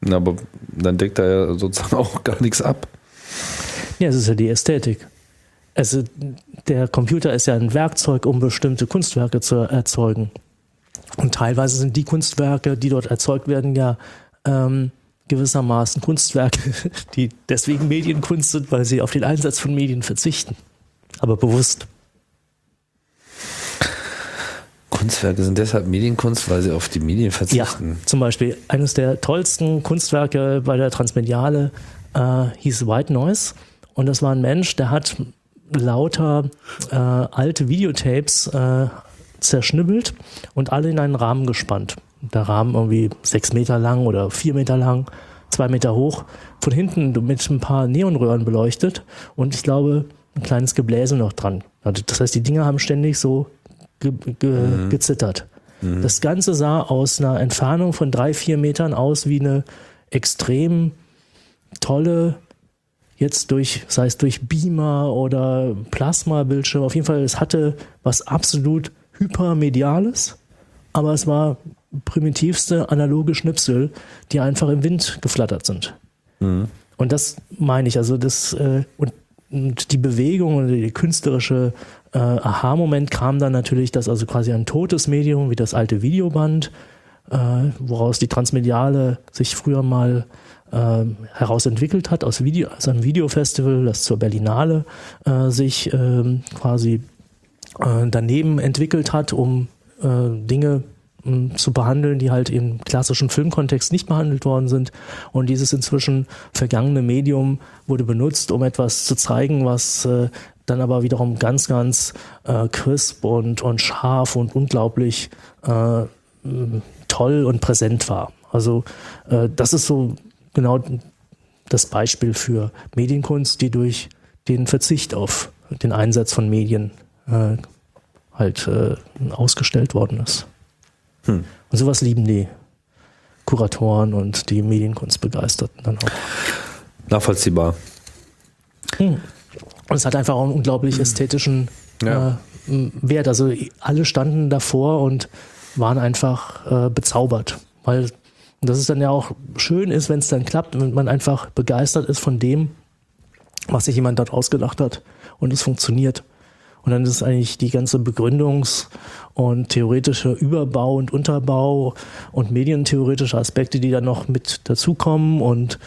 Na, aber dann deckt er ja sozusagen auch gar nichts ab. Ja, es ist ja die Ästhetik. Also der Computer ist ja ein Werkzeug, um bestimmte Kunstwerke zu erzeugen. Und teilweise sind die Kunstwerke, die dort erzeugt werden, ja ähm, gewissermaßen Kunstwerke, die deswegen Medienkunst sind, weil sie auf den Einsatz von Medien verzichten. Aber bewusst. Kunstwerke sind deshalb Medienkunst, weil sie auf die Medien Ja, verzichten. zum Beispiel eines der tollsten Kunstwerke bei der Transmediale äh, hieß White Noise. Und das war ein Mensch, der hat lauter äh, alte Videotapes äh, zerschnibbelt und alle in einen Rahmen gespannt. Der Rahmen irgendwie sechs Meter lang oder vier Meter lang, zwei Meter hoch, von hinten mit ein paar Neonröhren beleuchtet und ich glaube ein kleines Gebläse noch dran. Also Das heißt, die Dinger haben ständig so ge ge gezittert. Das Ganze sah aus einer Entfernung von drei, vier Metern aus wie eine extrem tolle, jetzt durch, sei es durch Beamer oder Plasma-Bildschirm, auf jeden Fall, es hatte was absolut hypermediales, aber es war primitivste analoge Schnipsel, die einfach im Wind geflattert sind. Und das meine ich, also das äh, und, und die Bewegung und die künstlerische äh, Aha-Moment kam dann natürlich, dass also quasi ein totes Medium wie das alte Videoband, äh, woraus die Transmediale sich früher mal äh, herausentwickelt hat aus, Video, aus einem Videofestival, das zur Berlinale äh, sich ähm, quasi äh, daneben entwickelt hat, um äh, Dinge mh, zu behandeln, die halt im klassischen Filmkontext nicht behandelt worden sind. Und dieses inzwischen vergangene Medium wurde benutzt, um etwas zu zeigen, was äh, dann aber wiederum ganz, ganz äh, crisp und, und scharf und unglaublich äh, toll und präsent war. Also äh, das ist so genau das Beispiel für Medienkunst, die durch den Verzicht auf den Einsatz von Medien äh, halt äh, ausgestellt worden ist. Hm. Und sowas lieben die Kuratoren und die Medienkunstbegeisterten dann auch. Nachvollziehbar. Und es hat einfach auch einen unglaublich ästhetischen Ja. äh, Wert. Also alle standen davor und waren einfach äh, bezaubert. Weil das ist dann ja auch schön ist, wenn es dann klappt, wenn man einfach begeistert ist von dem, was sich jemand dort ausgedacht hat und es funktioniert. Und dann ist eigentlich die ganze Begründungs- und theoretische Überbau und Unterbau und medientheoretische Aspekte, die dann noch mit dazukommen und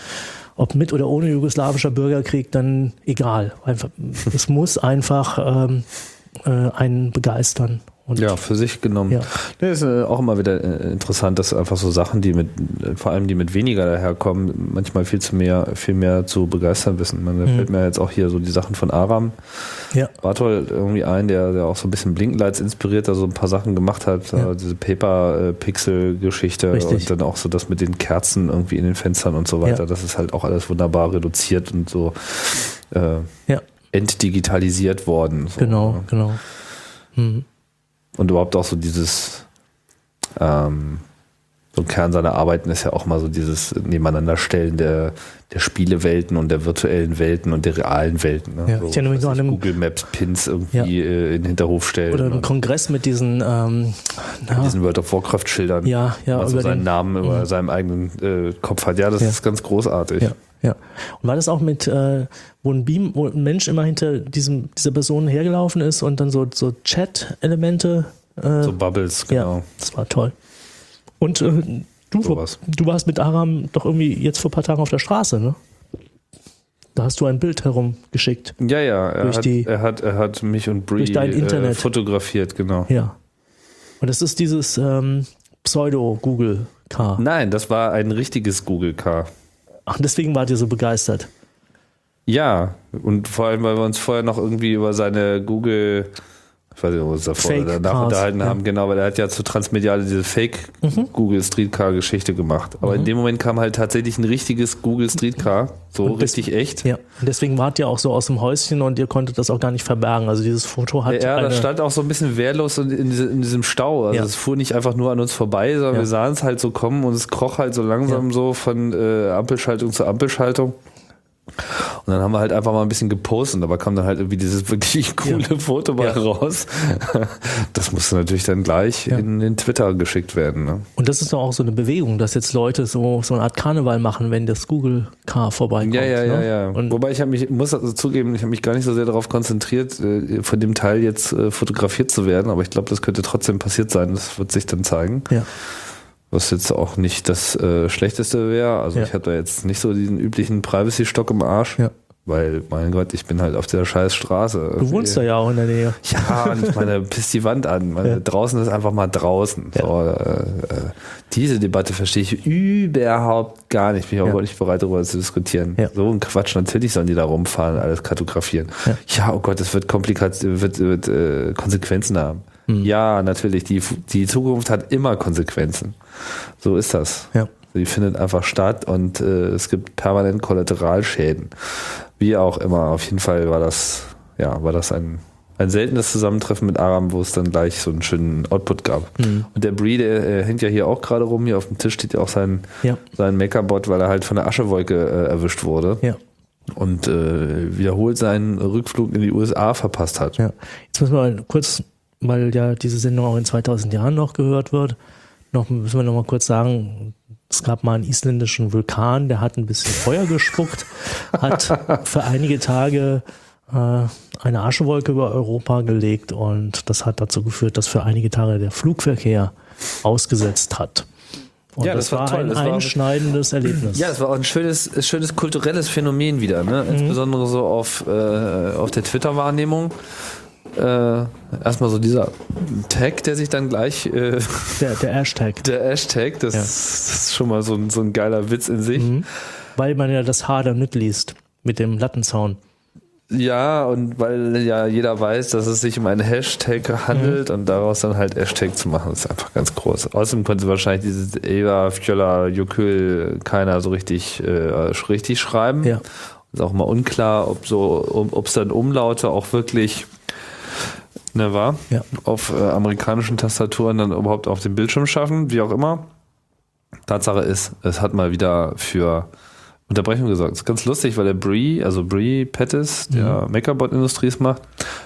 ob mit oder ohne jugoslawischer Bürgerkrieg, dann egal. Einfach, es muss einfach ähm, äh, einen begeistern. Und Ja, für sich genommen. Ja. Nee, ist äh, auch immer wieder äh, interessant, dass einfach so Sachen, die mit, äh, vor allem die mit weniger daherkommen, manchmal viel zu mehr, viel mehr zu begeistern wissen. Man, da fällt mir jetzt auch hier so die Sachen von Aram ja, Bartol irgendwie ein, der, der auch so ein bisschen Blinklights inspiriert, da so ein paar Sachen gemacht hat, Ja. äh, diese Paper-Pixel-Geschichte Richtig. und dann auch so das mit den Kerzen irgendwie in den Fenstern und so weiter. Ja. Das ist halt auch alles wunderbar reduziert und so äh, ja, entdigitalisiert worden. So, genau, ne? genau. Mhm. Und überhaupt auch so dieses, ähm, so ein Kern seiner Arbeiten ist ja auch mal so dieses Nebeneinanderstellen der, der Spielewelten und der virtuellen Welten und der realen Welten. Ne? Ja, so, ich erinnere mich noch an einem- Google Maps Pins irgendwie äh, in den Hinterhof stellen. Oder im Kongress mit diesen, ähm, na, diesen World of Warcraft Schildern. ja, ja, also seinen den, Namen über seinem eigenen äh, Kopf hat. Ja, das Ja. ist ganz großartig. Ja, ja. Und war das auch mit, äh, wo ein Beam, wo ein Mensch immer hinter diesem, dieser Person hergelaufen ist und dann so, so Chat-Elemente? Äh, So Bubbles, genau. Ja, das war toll. Und äh, du, Sowas. du warst mit Aram doch irgendwie jetzt vor ein paar Tagen auf der Straße, ne? Da hast du ein Bild herumgeschickt. Ja, ja, er, Durch hat, die- er, hat, er hat mich und Brie Durch dein äh, Internet. fotografiert, genau. Ja. Und das ist dieses ähm, Pseudo-Google-Car. Nein, das war ein richtiges Google Car. Ach, deswegen wart ihr so begeistert. Ja, und vor allem, weil wir uns vorher noch irgendwie über seine Google, ich weiß nicht, ob wir uns davor Fake danach Cars, unterhalten ja. Mhm. haben, genau, weil er hat ja zu Transmediale diese Fake Google Streetcar Geschichte gemacht. Aber in dem Moment kam halt tatsächlich ein richtiges Google Streetcar, so Und das- richtig echt. Ja. Und deswegen wart ihr auch so aus dem Häuschen und ihr konntet das auch gar nicht verbergen. Also dieses Foto hat Ja, eine, das stand auch so ein bisschen wehrlos in, in, diese- in diesem Stau. Also Ja. es fuhr nicht einfach nur an uns vorbei, sondern Ja. wir sahen es halt so kommen und es kroch halt so langsam so von äh, Ampelschaltung zu Ampelschaltung. Und dann haben wir halt einfach mal ein bisschen gepostet, aber kam dann halt irgendwie dieses wirklich coole Foto mal Ja. raus. Das musste natürlich dann gleich Ja. in den Twitter geschickt werden. Ne? Und das ist doch auch so eine Bewegung, dass jetzt Leute so, so eine Art Karneval machen, wenn das Google Car vorbeikommt. Ja, ja, ja, ne? ja. Und Wobei ich habe mich, muss also zugeben, ich habe mich gar nicht so sehr darauf konzentriert, äh, von dem Teil jetzt äh, fotografiert zu werden, aber ich glaube, das könnte trotzdem passiert sein. Das wird sich dann zeigen. ja. Was jetzt auch nicht das äh, Schlechteste wäre. Also Ja. ich da jetzt nicht so diesen üblichen Privacy-Stock im Arsch. Ja. Weil, mein Gott, ich bin halt auf der scheiß Straße. Du wohnst da ja auch in der Nähe. Ja, und ich meine, piss die Wand an. Meine, Ja. Draußen ist einfach mal draußen. Ja. So, äh, äh, diese Debatte verstehe ich überhaupt gar nicht. Bin ich auch Ja. nicht bereit, darüber zu diskutieren. Ja. So ein Quatsch. Natürlich sollen die da rumfahren, alles kartografieren. Ja. Ja, oh Gott, es wird komplikat, wird, wird äh, Konsequenzen haben. Hm. Ja, natürlich. Die, die Zukunft hat immer Konsequenzen. So ist das. Ja. Die findet einfach statt und äh, es gibt permanent Kollateralschäden. Wie auch immer. Auf jeden Fall war das, ja, war das ein, ein seltenes Zusammentreffen mit Aram, wo es dann gleich so einen schönen Output gab. Mhm. Und der Bree, der äh, hängt ja hier auch gerade rum. Hier auf dem Tisch steht ja auch sein, Ja. sein Makerbot, weil er halt von der Aschewolke äh, erwischt wurde Ja. und äh, wiederholt seinen Rückflug in die USA verpasst hat. Ja. Jetzt müssen wir mal kurz, weil ja diese Sendung auch in 2000 Jahren noch gehört wird, noch müssen wir noch mal kurz sagen, es gab mal einen isländischen Vulkan, der hat ein bisschen Feuer gespuckt, hat für einige Tage äh, eine Aschewolke über Europa gelegt und das hat dazu geführt, dass für einige Tage der Flugverkehr ausgesetzt hat. Und Ja, das, das war war toll. ein Das war- einschneidendes Erlebnis. Ja, es war auch ein schönes, schönes kulturelles Phänomen wieder, ne? Mhm. Insbesondere so auf, äh, auf der Twitter-Wahrnehmung. Äh, erstmal so dieser Tag, der sich dann gleich, äh, Der, der Hashtag. der Hashtag, das, Ja. das ist schon mal so ein, so ein geiler Witz in sich. Mhm. Weil man ja das H da mitliest mit dem Lattenzaun. Ja, und weil ja jeder weiß, dass es sich um einen Hashtag handelt und daraus dann halt Hashtag zu machen, ist einfach ganz groß. Außerdem konnte wahrscheinlich dieses Eva, Fjolla, Jokül keiner so richtig, äh, richtig schreiben. Ja. Ist auch mal unklar, ob so, ob es dann Umlaute auch wirklich ne, war, Ja. auf äh, amerikanischen Tastaturen dann überhaupt auf dem Bildschirm schaffen, wie auch immer. Tatsache ist, es hat mal wieder für Unterbrechung gesorgt. Das ist ganz lustig, weil der Bree, also Bree Pettis, der Mhm. Makerbot Industries macht,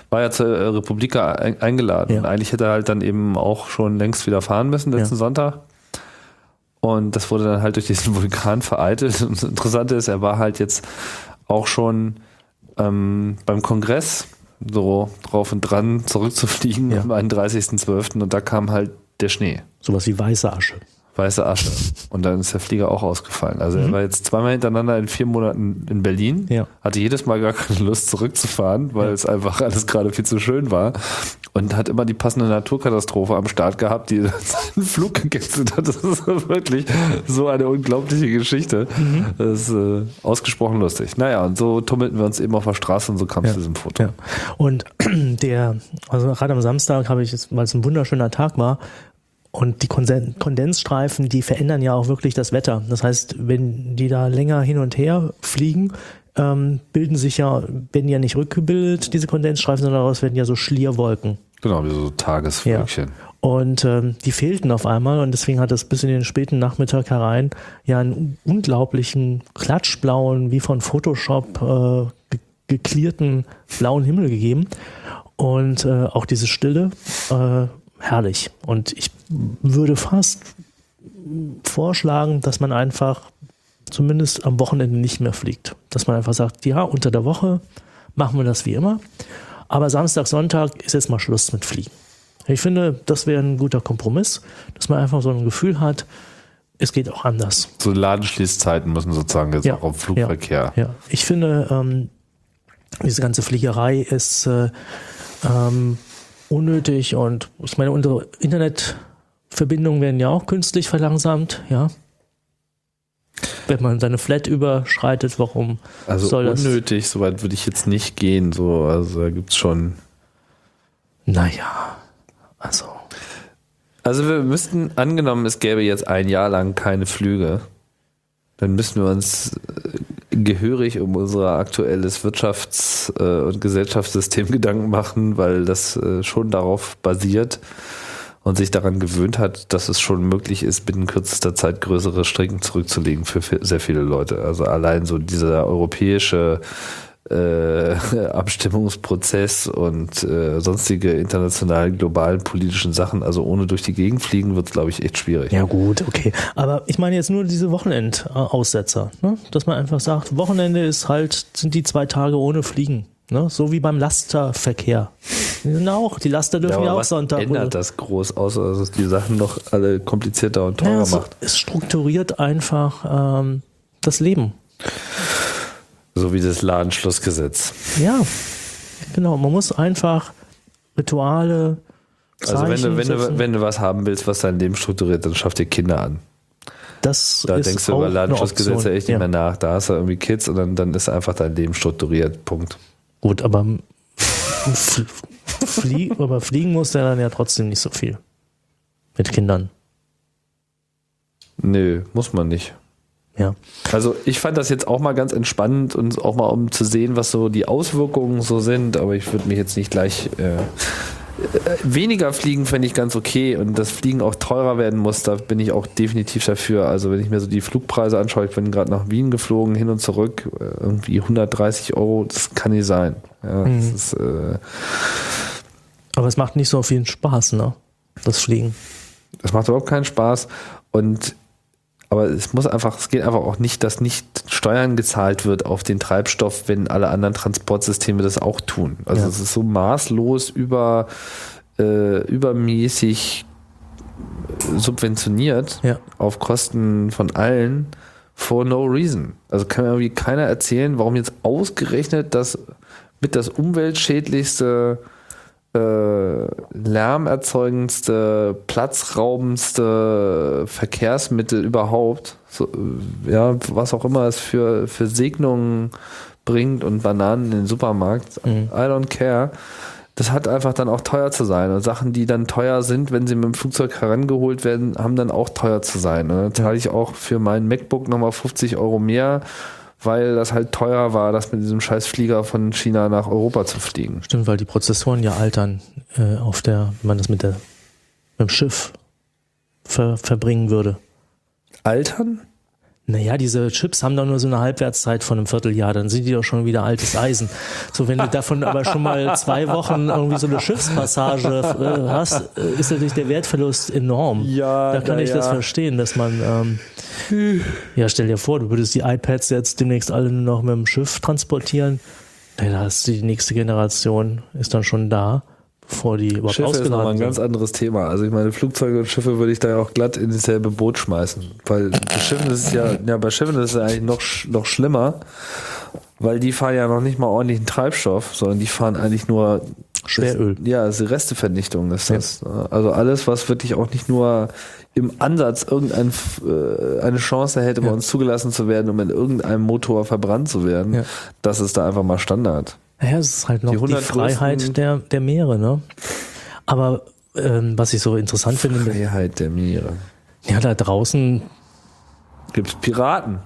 war ja zur äh, Republika ein, eingeladen. Ja. Und eigentlich hätte er halt dann eben auch schon längst wieder fahren müssen, letzten Ja. Sonntag. Und das wurde dann halt durch diesen Vulkan vereitelt. Und das Interessante ist, er war halt jetzt auch schon ähm, beim Kongress so drauf und dran zurückzufliegen Ja. am 31.12. und da kam halt der Schnee Sowas wie weiße Asche. Weiße Asche. Und dann ist der Flieger auch ausgefallen. Also er war jetzt zweimal hintereinander in vier Monaten in Berlin, Mhm. Ja. hatte jedes Mal gar keine Lust zurückzufahren, weil Ja. es einfach alles gerade viel zu schön war und hat immer die passende Naturkatastrophe am Start gehabt, die seinen Flug gecancelt hat. Das ist wirklich so eine unglaubliche Geschichte. Mhm. Das ist äh, ausgesprochen lustig. Naja, und so tummelten wir uns eben auf der Straße und so kam es Ja. zu diesem Foto. Ja. Und der, also gerade am Samstag habe ich, es- weil es ein wunderschöner Tag war, und die Kondensstreifen, die verändern ja auch wirklich das Wetter. Das heißt, wenn die da länger hin und her fliegen, ähm, bilden sich ja, werden ja nicht rückgebildet, diese Kondensstreifen, sondern daraus werden ja so Schlierwolken. Genau, wie so Tagesvölkchen. Und ähm, die fehlten auf einmal und deswegen hat es bis in den späten Nachmittag herein ja einen unglaublichen klatschblauen, wie von Photoshop äh, ge geklärten blauen Himmel gegeben. Und äh, auch diese Stille, äh, herrlich. Und ich würde fast vorschlagen, dass man einfach zumindest am Wochenende nicht mehr fliegt. Dass man einfach sagt, ja, unter der Woche machen wir das wie immer. Aber Samstag, Sonntag ist jetzt mal Schluss mit Fliegen. Ich finde, das wäre ein guter Kompromiss, dass man einfach so ein Gefühl hat, es geht auch anders. So Ladenschließzeiten müssen sozusagen jetzt Ja. auch auf Flugverkehr. Ja, ich finde, ähm, diese ganze Fliegerei ist äh, ähm, unnötig und ich meine, unsere Internetverbindungen werden ja auch künstlich verlangsamt, ja. Wenn man seine Flat überschreitet, warum Also soll das? unnötig, soweit würde ich jetzt nicht gehen. So, also da gibt's schon. Naja, also. Also wir müssten, angenommen, es gäbe jetzt ein Jahr lang keine Flüge, dann müssen wir uns äh, gehörig um unser aktuelles Wirtschafts- äh, und Gesellschaftssystem Gedanken machen, weil das äh, schon darauf basiert und sich daran gewöhnt hat, dass es schon möglich ist, binnen kürzester Zeit größere Strecken zurückzulegen für sehr viele Leute. Also allein so dieser europäische äh, Abstimmungsprozess und äh, sonstige internationalen, globalen politischen Sachen, also ohne durch die Gegend fliegen, wird es, glaube ich, echt schwierig. Ja, gut, okay. Aber ich meine jetzt nur diese Wochenendaussetzer, ne? dass man einfach sagt, Wochenende ist halt, sind die zwei Tage ohne Fliegen. Ne? So wie beim Lasterverkehr. Die sind auch, die Laster dürfen ja, aber auch was Sonntag. ändert das groß, außer dass es die Sachen noch alle komplizierter und teurer Ja, es, macht? es strukturiert einfach ähm, das Leben. So wie das Ladenschlussgesetz. Ja, genau. Man muss einfach Rituale. Also wenn du, Zeichen wenn, du, wenn du was haben willst, was dein Leben strukturiert, dann schaff dir Kinder an. das Da ist denkst du über Option. echt nicht ja. mehr nach. Da hast du irgendwie Kids und dann, dann ist einfach dein Leben strukturiert. Punkt. Gut, aber, fl flie aber fliegen muss der dann ja trotzdem nicht so viel. Mit Kindern. Nö, muss man nicht. Ja. Also ich fand das jetzt auch mal ganz entspannend und auch mal um zu sehen, was so die Auswirkungen so sind, aber ich würde mich jetzt nicht gleich äh, äh, weniger fliegen fände ich ganz okay und das Fliegen auch teurer werden muss, da bin ich auch definitiv dafür. Also wenn ich mir so die Flugpreise anschaue, ich bin gerade nach Wien geflogen, hin und zurück, äh, irgendwie 130 Euro, das kann nicht sein. Ja, das ist, äh, Aber es macht nicht so viel Spaß, ne? Das Fliegen. Das macht überhaupt keinen Spaß. Und aber es muss einfach, es geht einfach auch nicht, dass nicht Steuern gezahlt wird auf den Treibstoff, wenn alle anderen Transportsysteme das auch tun. Also Ja. es ist so maßlos über äh, übermäßig subventioniert Ja. auf Kosten von allen for no reason. Also kann mir irgendwie keiner erzählen, warum jetzt ausgerechnet das mit das umweltschädlichste lärmerzeugendste, platzraubendste Verkehrsmittel überhaupt, so, äh, ja, was auch immer es für, für Segnungen bringt und Bananen in den Supermarkt, Mhm. I don't care. Das hat einfach dann auch teuer zu sein. Und Sachen, die dann teuer sind, wenn sie mit dem Flugzeug herangeholt werden, haben dann auch teuer zu sein. Und dann zahle ich auch für mein MacBook nochmal 50 Euro mehr, weil das halt teuer war, das mit diesem scheiß Flieger von China nach Europa zu fliegen. Stimmt, weil die Prozessoren ja altern äh, auf der, wenn man das mit der mit dem Schiff ver, verbringen würde. Altern? Naja, diese Chips haben doch nur so eine Halbwertszeit von einem Vierteljahr, dann sind die doch schon wieder altes Eisen. So, wenn du davon aber schon mal zwei Wochen irgendwie so eine Schiffspassage äh, hast, äh, ist natürlich der Wertverlust enorm. Ja, da kann na ich das ja. verstehen, dass man, ähm, ja, stell dir vor, du würdest die iPads jetzt demnächst alle nur noch mit dem Schiff transportieren. Ja, da ist die nächste Generation, ist dann schon da, bevor die überhaupt Schiffe ist nochmal ein ganz anderes Thema. Also ich meine, Flugzeuge und Schiffe würde ich da ja auch glatt in dasselbe Boot schmeißen. Weil bei Schiffen ist es ja, ja, bei Schiffen ist es ja eigentlich noch, noch schlimmer, weil die fahren ja noch nicht mal ordentlichen Treibstoff, sondern die fahren eigentlich nur Schweröl. Das, ja, also Restevernichtung ist das. Also alles, was wirklich auch nicht nur im Ansatz irgendeine äh, eine Chance hätte, bei Ja. uns zugelassen zu werden, um in irgendeinem Motor verbrannt zu werden, Ja. das ist da einfach mal Standard. Ja, es ist halt noch Die die, 100 Freiheit der, der Meere, ne? Aber ähm, was ich so interessant finde, mit- Freiheit der Meere. ja, da draußen Gibt's Piraten?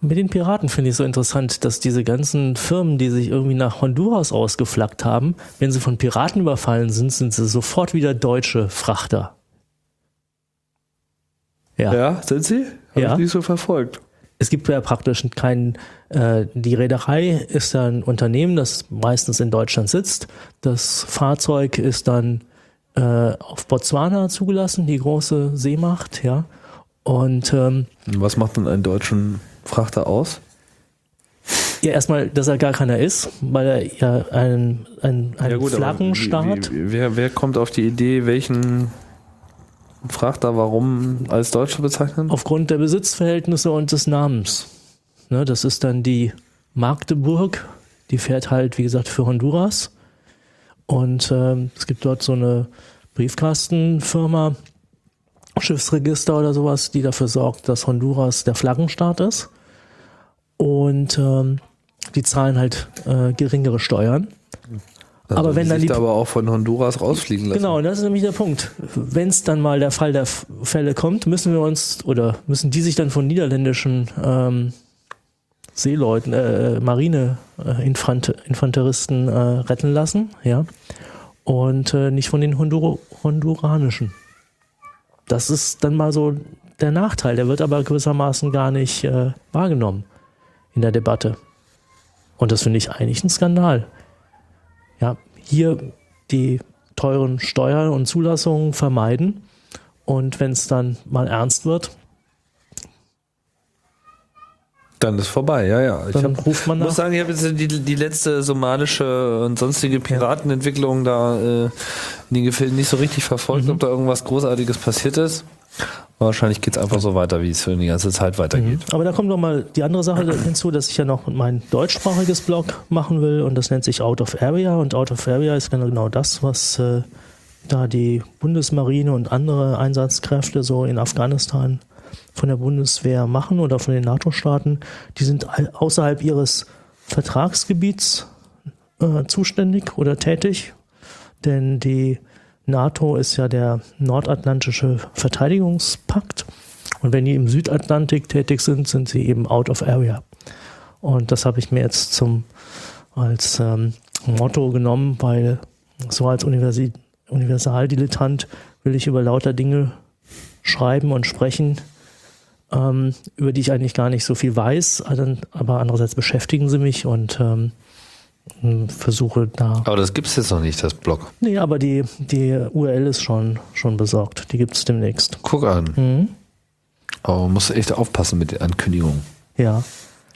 mit den Piraten finde ich so interessant, dass diese ganzen Firmen, die sich irgendwie nach Honduras ausgeflaggt haben, wenn sie von Piraten überfallen sind, sind sie sofort wieder deutsche Frachter. Ja. Ja, sind sie? Hab Ja. ich nicht so verfolgt. Es gibt ja praktisch keinen, äh, die Reederei ist ja ein Unternehmen, das meistens in Deutschland sitzt. Das Fahrzeug ist dann äh, auf Botswana zugelassen, die große Seemacht, ja. Und ähm, Was macht denn einen deutschen Frachter aus? ja, erstmal, dass er gar keiner ist, weil er ja ein, ein, ein aber Flaggenstaat. wie- wie- Wer, wer kommt auf die Idee, welchen Frachter warum als Deutscher bezeichnen? aufgrund der Besitzverhältnisse und des Namens. Ne, das ist dann die Magdeburg, die fährt halt, wie gesagt, für Honduras. Und ähm, es gibt dort so eine Briefkastenfirma, Schiffsregister oder sowas, die dafür sorgt, dass Honduras der Flaggenstaat ist. Und ähm, die zahlen halt äh, geringere Steuern. Aber wenn die dann sich die- aber auch von Honduras rausfliegen lassen. Genau, das ist nämlich der Punkt. Wenn es dann mal der Fall der Fälle kommt, müssen wir uns oder müssen die sich dann von niederländischen ähm, Seeleuten, äh, Marine-Infanteristen äh, retten lassen, ja, und äh, nicht von den Hondur honduranischen. Das ist dann mal so der Nachteil. Der wird aber gewissermaßen gar nicht äh, wahrgenommen in der Debatte. Und das finde ich eigentlich ein Skandal ja, hier die teuren Steuern und Zulassungen vermeiden. Und wenn es dann mal ernst wird, Dann ist vorbei, ja, ja. Ich dann hab, ruft man muss nach. sagen, ich habe jetzt die, die letzte somalische und sonstige Piratenentwicklung da äh, in den Gefilden nicht so richtig verfolgt, Mhm. ob da irgendwas Großartiges passiert ist. Wahrscheinlich geht es einfach so weiter, wie es für die ganze Zeit weitergeht. Aber da kommt noch mal die andere Sache hinzu, dass ich ja noch mein deutschsprachiges Blog machen will und das nennt sich Out of Area und Out of Area ist genau das, was äh, da die Bundesmarine und andere Einsatzkräfte so in Afghanistan von der Bundeswehr machen oder von den NATO-Staaten. Die sind außerhalb ihres Vertragsgebiets äh, zuständig oder tätig, denn die NATO ist ja der nordatlantische Verteidigungspakt. Und wenn die im Südatlantik tätig sind, sind sie eben out of area. Und das habe ich mir jetzt zum als ähm, Motto genommen, weil so als Universi Universaldilettant will ich über lauter Dinge schreiben und sprechen, ähm, über die ich eigentlich gar nicht so viel weiß, aber aber andererseits beschäftigen sie mich und ähm, versuche da Aber das gibt es jetzt noch nicht, das Blog. Nee, aber die, die URL ist schon, schon besorgt. Die gibt es demnächst. Guck an. Mhm. Aber man muss echt aufpassen mit den Ankündigungen. Ja,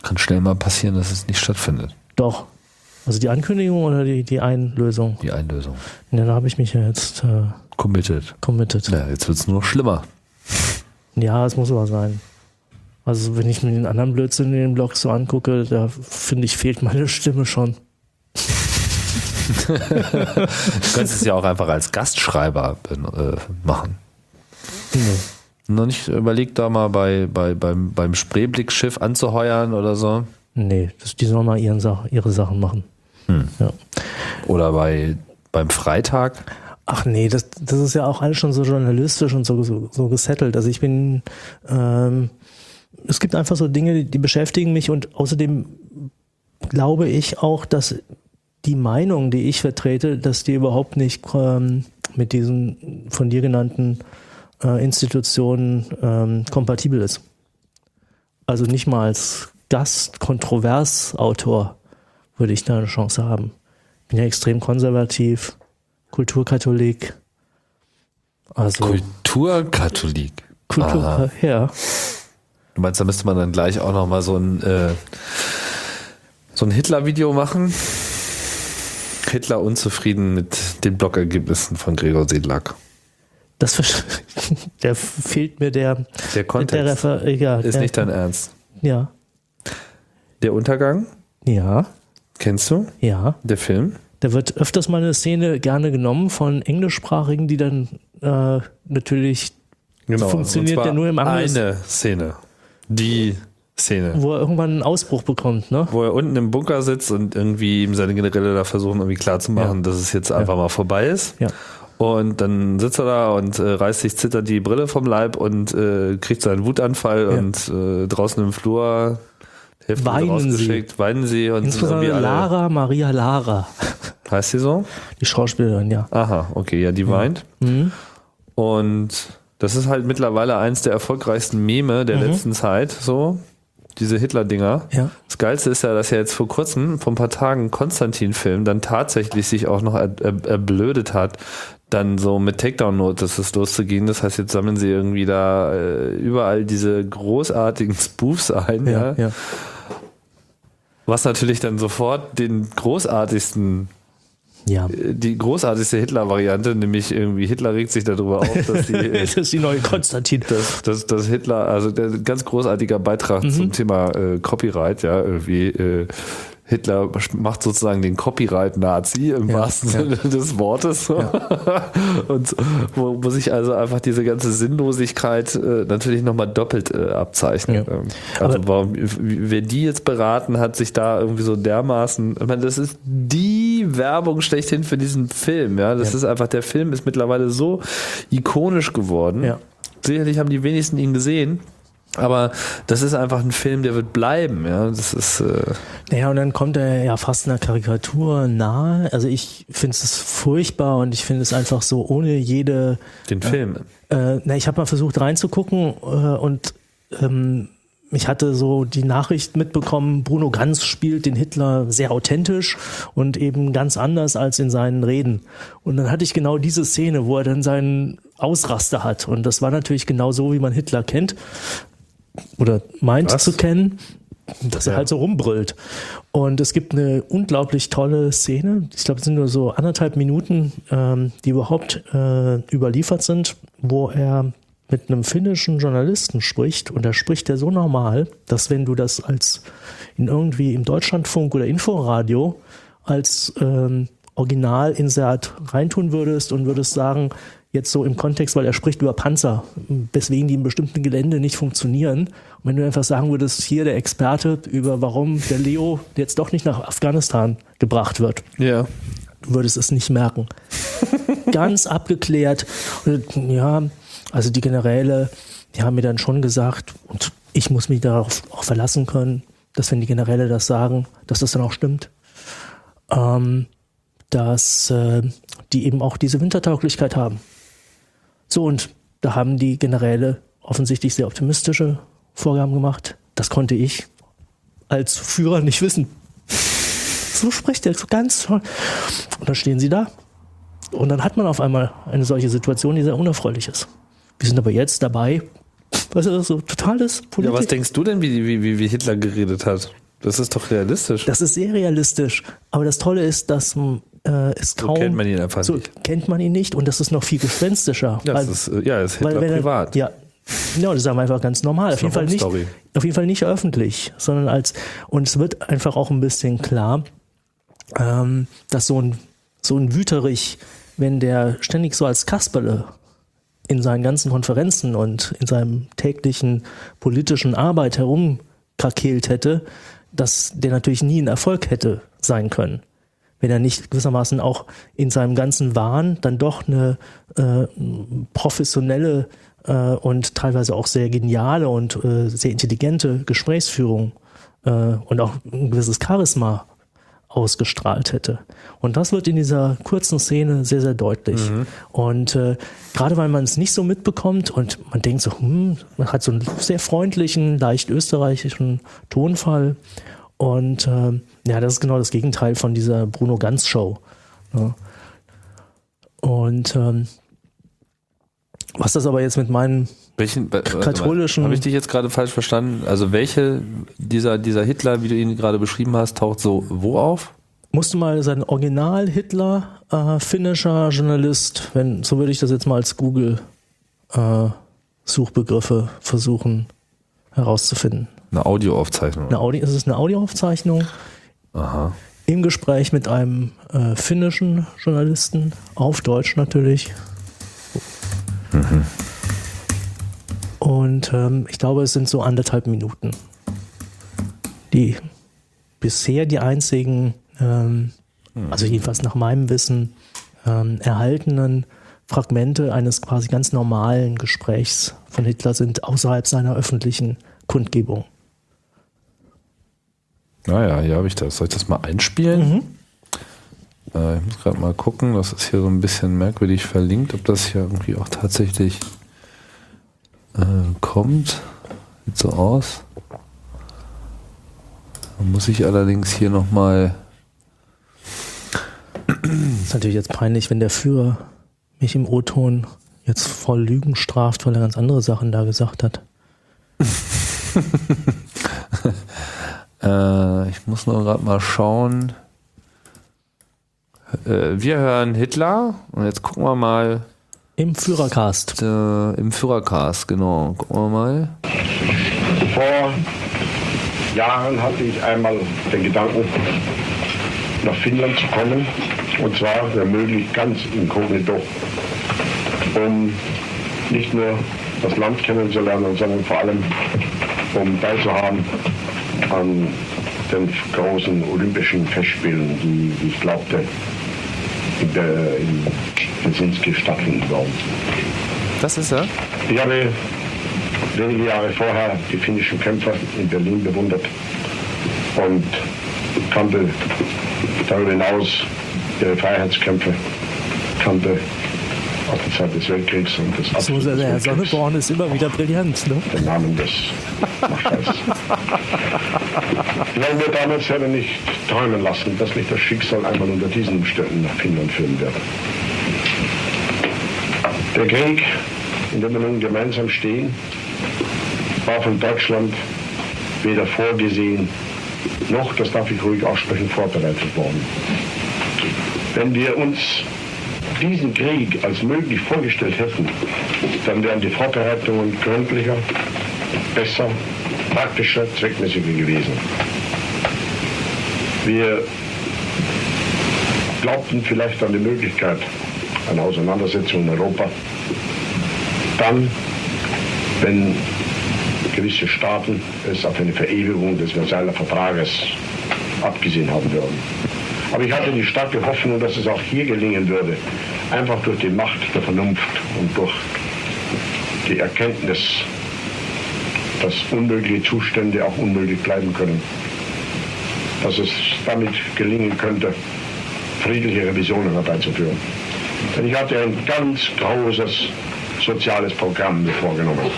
Kann schnell mal passieren, dass es nicht stattfindet, doch. Also die Ankündigung oder die, die Einlösung? die Einlösung. Ja, da habe ich mich ja jetzt äh, Committed. committed. Ja, jetzt wird es nur noch schlimmer. Ja, es muss aber sein. Also wenn ich mir den anderen Blödsinn in den Blogs so angucke, da finde ich, fehlt meine Stimme schon. Du könntest es ja auch einfach als Gastschreiber äh, machen. Nee. Noch nicht überlegt, da mal bei, bei, beim, beim Spreeblickschiff anzuheuern oder so? Nee, das, die sollen mal ihren Sach, ihre Sachen machen. Hm. Ja. Oder bei, beim Freitag? Ach nee, das, das ist ja auch alles schon so journalistisch und so, so, so gesettelt. Also ich bin, ähm, es gibt einfach so Dinge, die, die beschäftigen mich und außerdem glaube ich auch, dass die Meinung, die ich vertrete, dass die überhaupt nicht ähm, mit diesen von dir genannten äh, Institutionen ähm, kompatibel ist. also nicht mal als Gast-Kontroversautor würde ich da eine Chance haben. Bin ja extrem konservativ, Kulturkatholik. Also Kulturkatholik. Kultur, Aha. ja. Du meinst, da müsste man dann gleich auch noch mal so ein, äh, so ein Hitler-Video machen? Hitler unzufrieden mit den Blockergebnissen von Gregor Sedlak. Das der fehlt mir der, Der der Kontext Refer ja, ist der, nicht dein Ernst. ja, Der Untergang, ja, kennst du? ja. Der Film? Da wird öfters mal eine Szene gerne genommen von Englischsprachigen, die dann äh, natürlich, Genau. Funktioniert ja nur im Angles- Eine Szene. Die Szene. wo er irgendwann einen Ausbruch bekommt, ne? Wo er unten im Bunker sitzt und irgendwie ihm seine Generäle da versuchen, irgendwie klarzumachen, Ja. dass es jetzt einfach mal vorbei ist. Ja. Und dann sitzt er da und äh, reißt sich zitternd die Brille vom Leib und äh, kriegt seinen Wutanfall Ja. und äh, draußen im Flur Hälfte Weinen rausgeschickt, weinen sie und Insbesondere Lara, Maria Lara, Heißt sie so? die Schauspielerin, ja. Aha, okay, ja, die weint. Mhm. Und das ist halt mittlerweile eins der erfolgreichsten Meme der letzten Zeit, so. Diese Hitler-Dinger. Ja. Das Geilste ist ja, dass ja jetzt vor kurzem, vor ein paar Tagen, Konstantin-Film dann tatsächlich sich auch noch er, er, erblödet hat, dann so mit Takedown-Notices loszugehen. Das heißt, jetzt sammeln sie irgendwie da äh, überall diese großartigen Spoofs ein, ja. Ja, ja. Was natürlich dann sofort den großartigsten ja. die großartigste Hitler-Variante, nämlich irgendwie Hitler regt sich darüber auf, dass die, Das ist die neue Konstantin. dass, dass, dass Hitler, also der ganz großartiger Beitrag zum Thema äh, Copyright, ja, irgendwie äh, Hitler macht sozusagen den Copyright-Nazi im Ja, wahrsten ja. Sinne des Wortes. Und wo, wo sich also einfach diese ganze Sinnlosigkeit äh, natürlich nochmal doppelt äh, abzeichnet. Ja. Ähm, Also Aber- warum, wer die jetzt beraten hat, sich da irgendwie so dermaßen, ich meine, das ist die Werbung schlechthin für diesen Film, ja. Das Ja. ist einfach, der Film ist mittlerweile so ikonisch geworden. Ja. Sicherlich haben die wenigsten ihn gesehen. Aber das ist einfach ein Film, der wird bleiben, ja. Das ist, äh, Naja, und dann kommt er ja fast einer Karikatur nahe. Also ich finde es furchtbar und ich finde es einfach so ohne jede. den Film. Äh, na, ich habe mal versucht reinzugucken äh, und ähm, ich hatte so die Nachricht mitbekommen, Bruno Ganz spielt den Hitler sehr authentisch und eben ganz anders als in seinen Reden. Und dann hatte ich genau diese Szene, wo er dann seinen Ausraster hat. Und das war natürlich genau so, wie man Hitler kennt oder meint Was? zu kennen, dass er Ja. halt so rumbrüllt. Und es gibt eine unglaublich tolle Szene, ich glaube, es sind nur so anderthalb Minuten, ähm, die überhaupt äh, überliefert sind, wo er mit einem finnischen Journalisten spricht und da spricht er so normal, dass wenn du das als in irgendwie im Deutschlandfunk oder Inforadio als ähm, Originalinsert reintun würdest und würdest sagen, jetzt so im Kontext, weil er spricht über Panzer, weswegen die in bestimmten Gelände nicht funktionieren. Und wenn du einfach sagen würdest, hier der Experte über warum der Leo jetzt doch nicht nach Afghanistan gebracht wird, Ja. du würdest es nicht merken. Ganz abgeklärt. Und, ja, also die Generäle, die haben mir dann schon gesagt, und ich muss mich darauf auch verlassen können, dass wenn die Generäle das sagen, dass das dann auch stimmt. Ähm, dass äh, die eben auch diese Wintertauglichkeit haben. So, und da haben die Generäle offensichtlich sehr optimistische Vorgaben gemacht. Das konnte ich als Führer nicht wissen. So spricht er so ganz toll. Und dann stehen sie da. Und dann hat man auf einmal eine solche Situation, die sehr unerfreulich ist. Wir sind aber jetzt dabei, was ist das so totales Ja, Politik. was denkst du denn, wie, wie, wie Hitler geredet hat? Das ist doch realistisch. das ist sehr realistisch. Aber das Tolle ist, dass äh, es so kaum kennt man ihn einfach so nicht. kennt man ihn nicht und das ist noch viel gespenstischer. Ja, Weil- ist, äh, ja, das ist weil Hitler wenn er- privat. Ja, ja, das ist einfach ganz normal. Auf jeden, Fall nicht, auf jeden Fall nicht öffentlich, sondern als, und es wird einfach auch ein bisschen klar, ähm, dass so ein, so ein Wüterich, wenn der ständig so als Kasperle in seinen ganzen Konferenzen und in seinem täglichen politischen Arbeit herumkrakelt hätte, dass der natürlich nie ein Erfolg hätte sein können. Wenn er nicht gewissermaßen auch in seinem ganzen Wahn dann doch eine äh, professionelle äh, und teilweise auch sehr geniale und äh, sehr intelligente Gesprächsführung äh, und auch ein gewisses Charisma ausgestrahlt hätte. Und das wird in dieser kurzen Szene sehr, sehr deutlich. Und äh, gerade weil man es nicht so mitbekommt und man denkt so, hm, man hat so einen sehr freundlichen, leicht österreichischen Tonfall. Und äh, ja, das ist genau das Gegenteil von dieser Bruno Ganz Show. Ne? Und ähm, was das aber jetzt mit meinen Welchen katholischen- Habe ich dich jetzt gerade falsch verstanden? Also welche dieser, dieser Hitler, wie du ihn gerade beschrieben hast, taucht so wo auf? musste mal sein Original Hitler äh, finnischer Journalist, wenn so würde ich das jetzt mal als Google äh, versuchen herauszufinden. Eine Audioaufzeichnung. Eine Audi es ist eine Audioaufzeichnung Aha. im Gespräch mit einem äh, finnischen Journalisten auf Deutsch natürlich. Und ähm, ich glaube, es sind so anderthalb Minuten. Die bisher die einzigen, ähm, also jedenfalls nach meinem Wissen, ähm, erhaltenen Fragmente eines quasi ganz normalen Gesprächs von Hitler sind außerhalb seiner öffentlichen Kundgebung. Naja, hier habe ich das. Soll ich das mal einspielen? Mhm. Äh, ich muss gerade mal gucken. Das ist hier so ein bisschen merkwürdig verlinkt, ob das hier irgendwie auch tatsächlich äh, kommt. Sieht so aus. Da muss ich allerdings hier nochmal. ist natürlich jetzt peinlich, wenn der Führer mich im O-Ton jetzt voll Lügen straft, weil er ganz andere Sachen da gesagt hat. Äh, ich muss nur gerade mal schauen. Äh, wir hören Hitler und jetzt gucken wir mal Im Führercast. äh, im Führercast, genau. Gucken wir mal. Vor Jahren hatte ich einmal den Gedanken, nach Finnland zu kommen. Und zwar, wenn möglich, ganz inkognito. Um nicht nur das Land kennenzulernen, sondern vor allem, um teilzuhaben an den großen Olympischen Festspielen, die, ich glaubte, in, der, in Helsinki stattfinden werden. Das ist er. Ich habe wenige Jahre vorher die finnischen Kämpfer in Berlin bewundert und kannte darüber hinaus ihre Freiheitskämpfe, kannte aus der Zeit des Weltkriegs und des So, Abschlusses der des Herr Sonneborn ist immer wieder brillant. Ne? den Namen des. Ich habe mir damals selber nicht träumen lassen, dass mich das Schicksal einmal unter diesen Umständen nach Finnland führen wird. Der Krieg, in dem wir nun gemeinsam stehen, war von Deutschland weder vorgesehen noch, das darf ich ruhig aussprechen, vorbereitet worden. Wenn wir uns diesen Krieg als möglich vorgestellt hätten, dann wären die Vorbereitungen gründlicher, besser, praktischer, zweckmäßiger gewesen. Wir glaubten vielleicht an die Möglichkeit einer Auseinandersetzung in Europa, dann, wenn gewisse Staaten es auf eine Verewigung des Versailler Vertrages abgesehen haben würden. Aber ich hatte die starke Hoffnung, dass es auch hier gelingen würde, einfach durch die Macht der Vernunft und durch die Erkenntnis, dass unmögliche Zustände auch unmöglich bleiben können, dass es damit gelingen könnte, friedliche Revisionen herbeizuführen. Denn ich hatte ein ganz großes soziales Programm mir vorgenommen.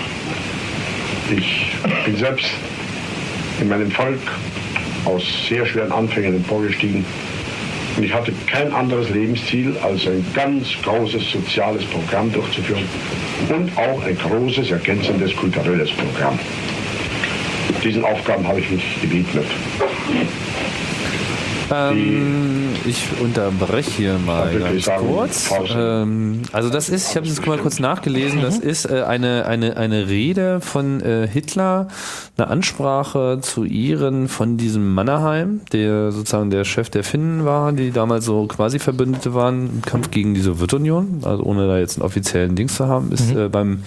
Ich bin selbst in meinem Volk aus sehr schweren Anfängen emporgestiegen und ich hatte kein anderes Lebensziel, als ein ganz großes soziales Programm durchzuführen und auch ein großes ergänzendes kulturelles Programm. Diesen Aufgaben habe ich mich gewidmet. Ähm, ich unterbreche hier mal ganz kurz. Ähm, also das ist, ich habe das mal kurz nachgelesen, das ist äh, eine, eine, eine Rede von äh, Hitler, eine Ansprache zu Ehren von diesem Mannerheim, der sozusagen der Chef der Finnen war, die damals so quasi Verbündete waren im Kampf gegen die Sowjetunion, also ohne da jetzt einen offiziellen Dings zu haben, ist äh, beim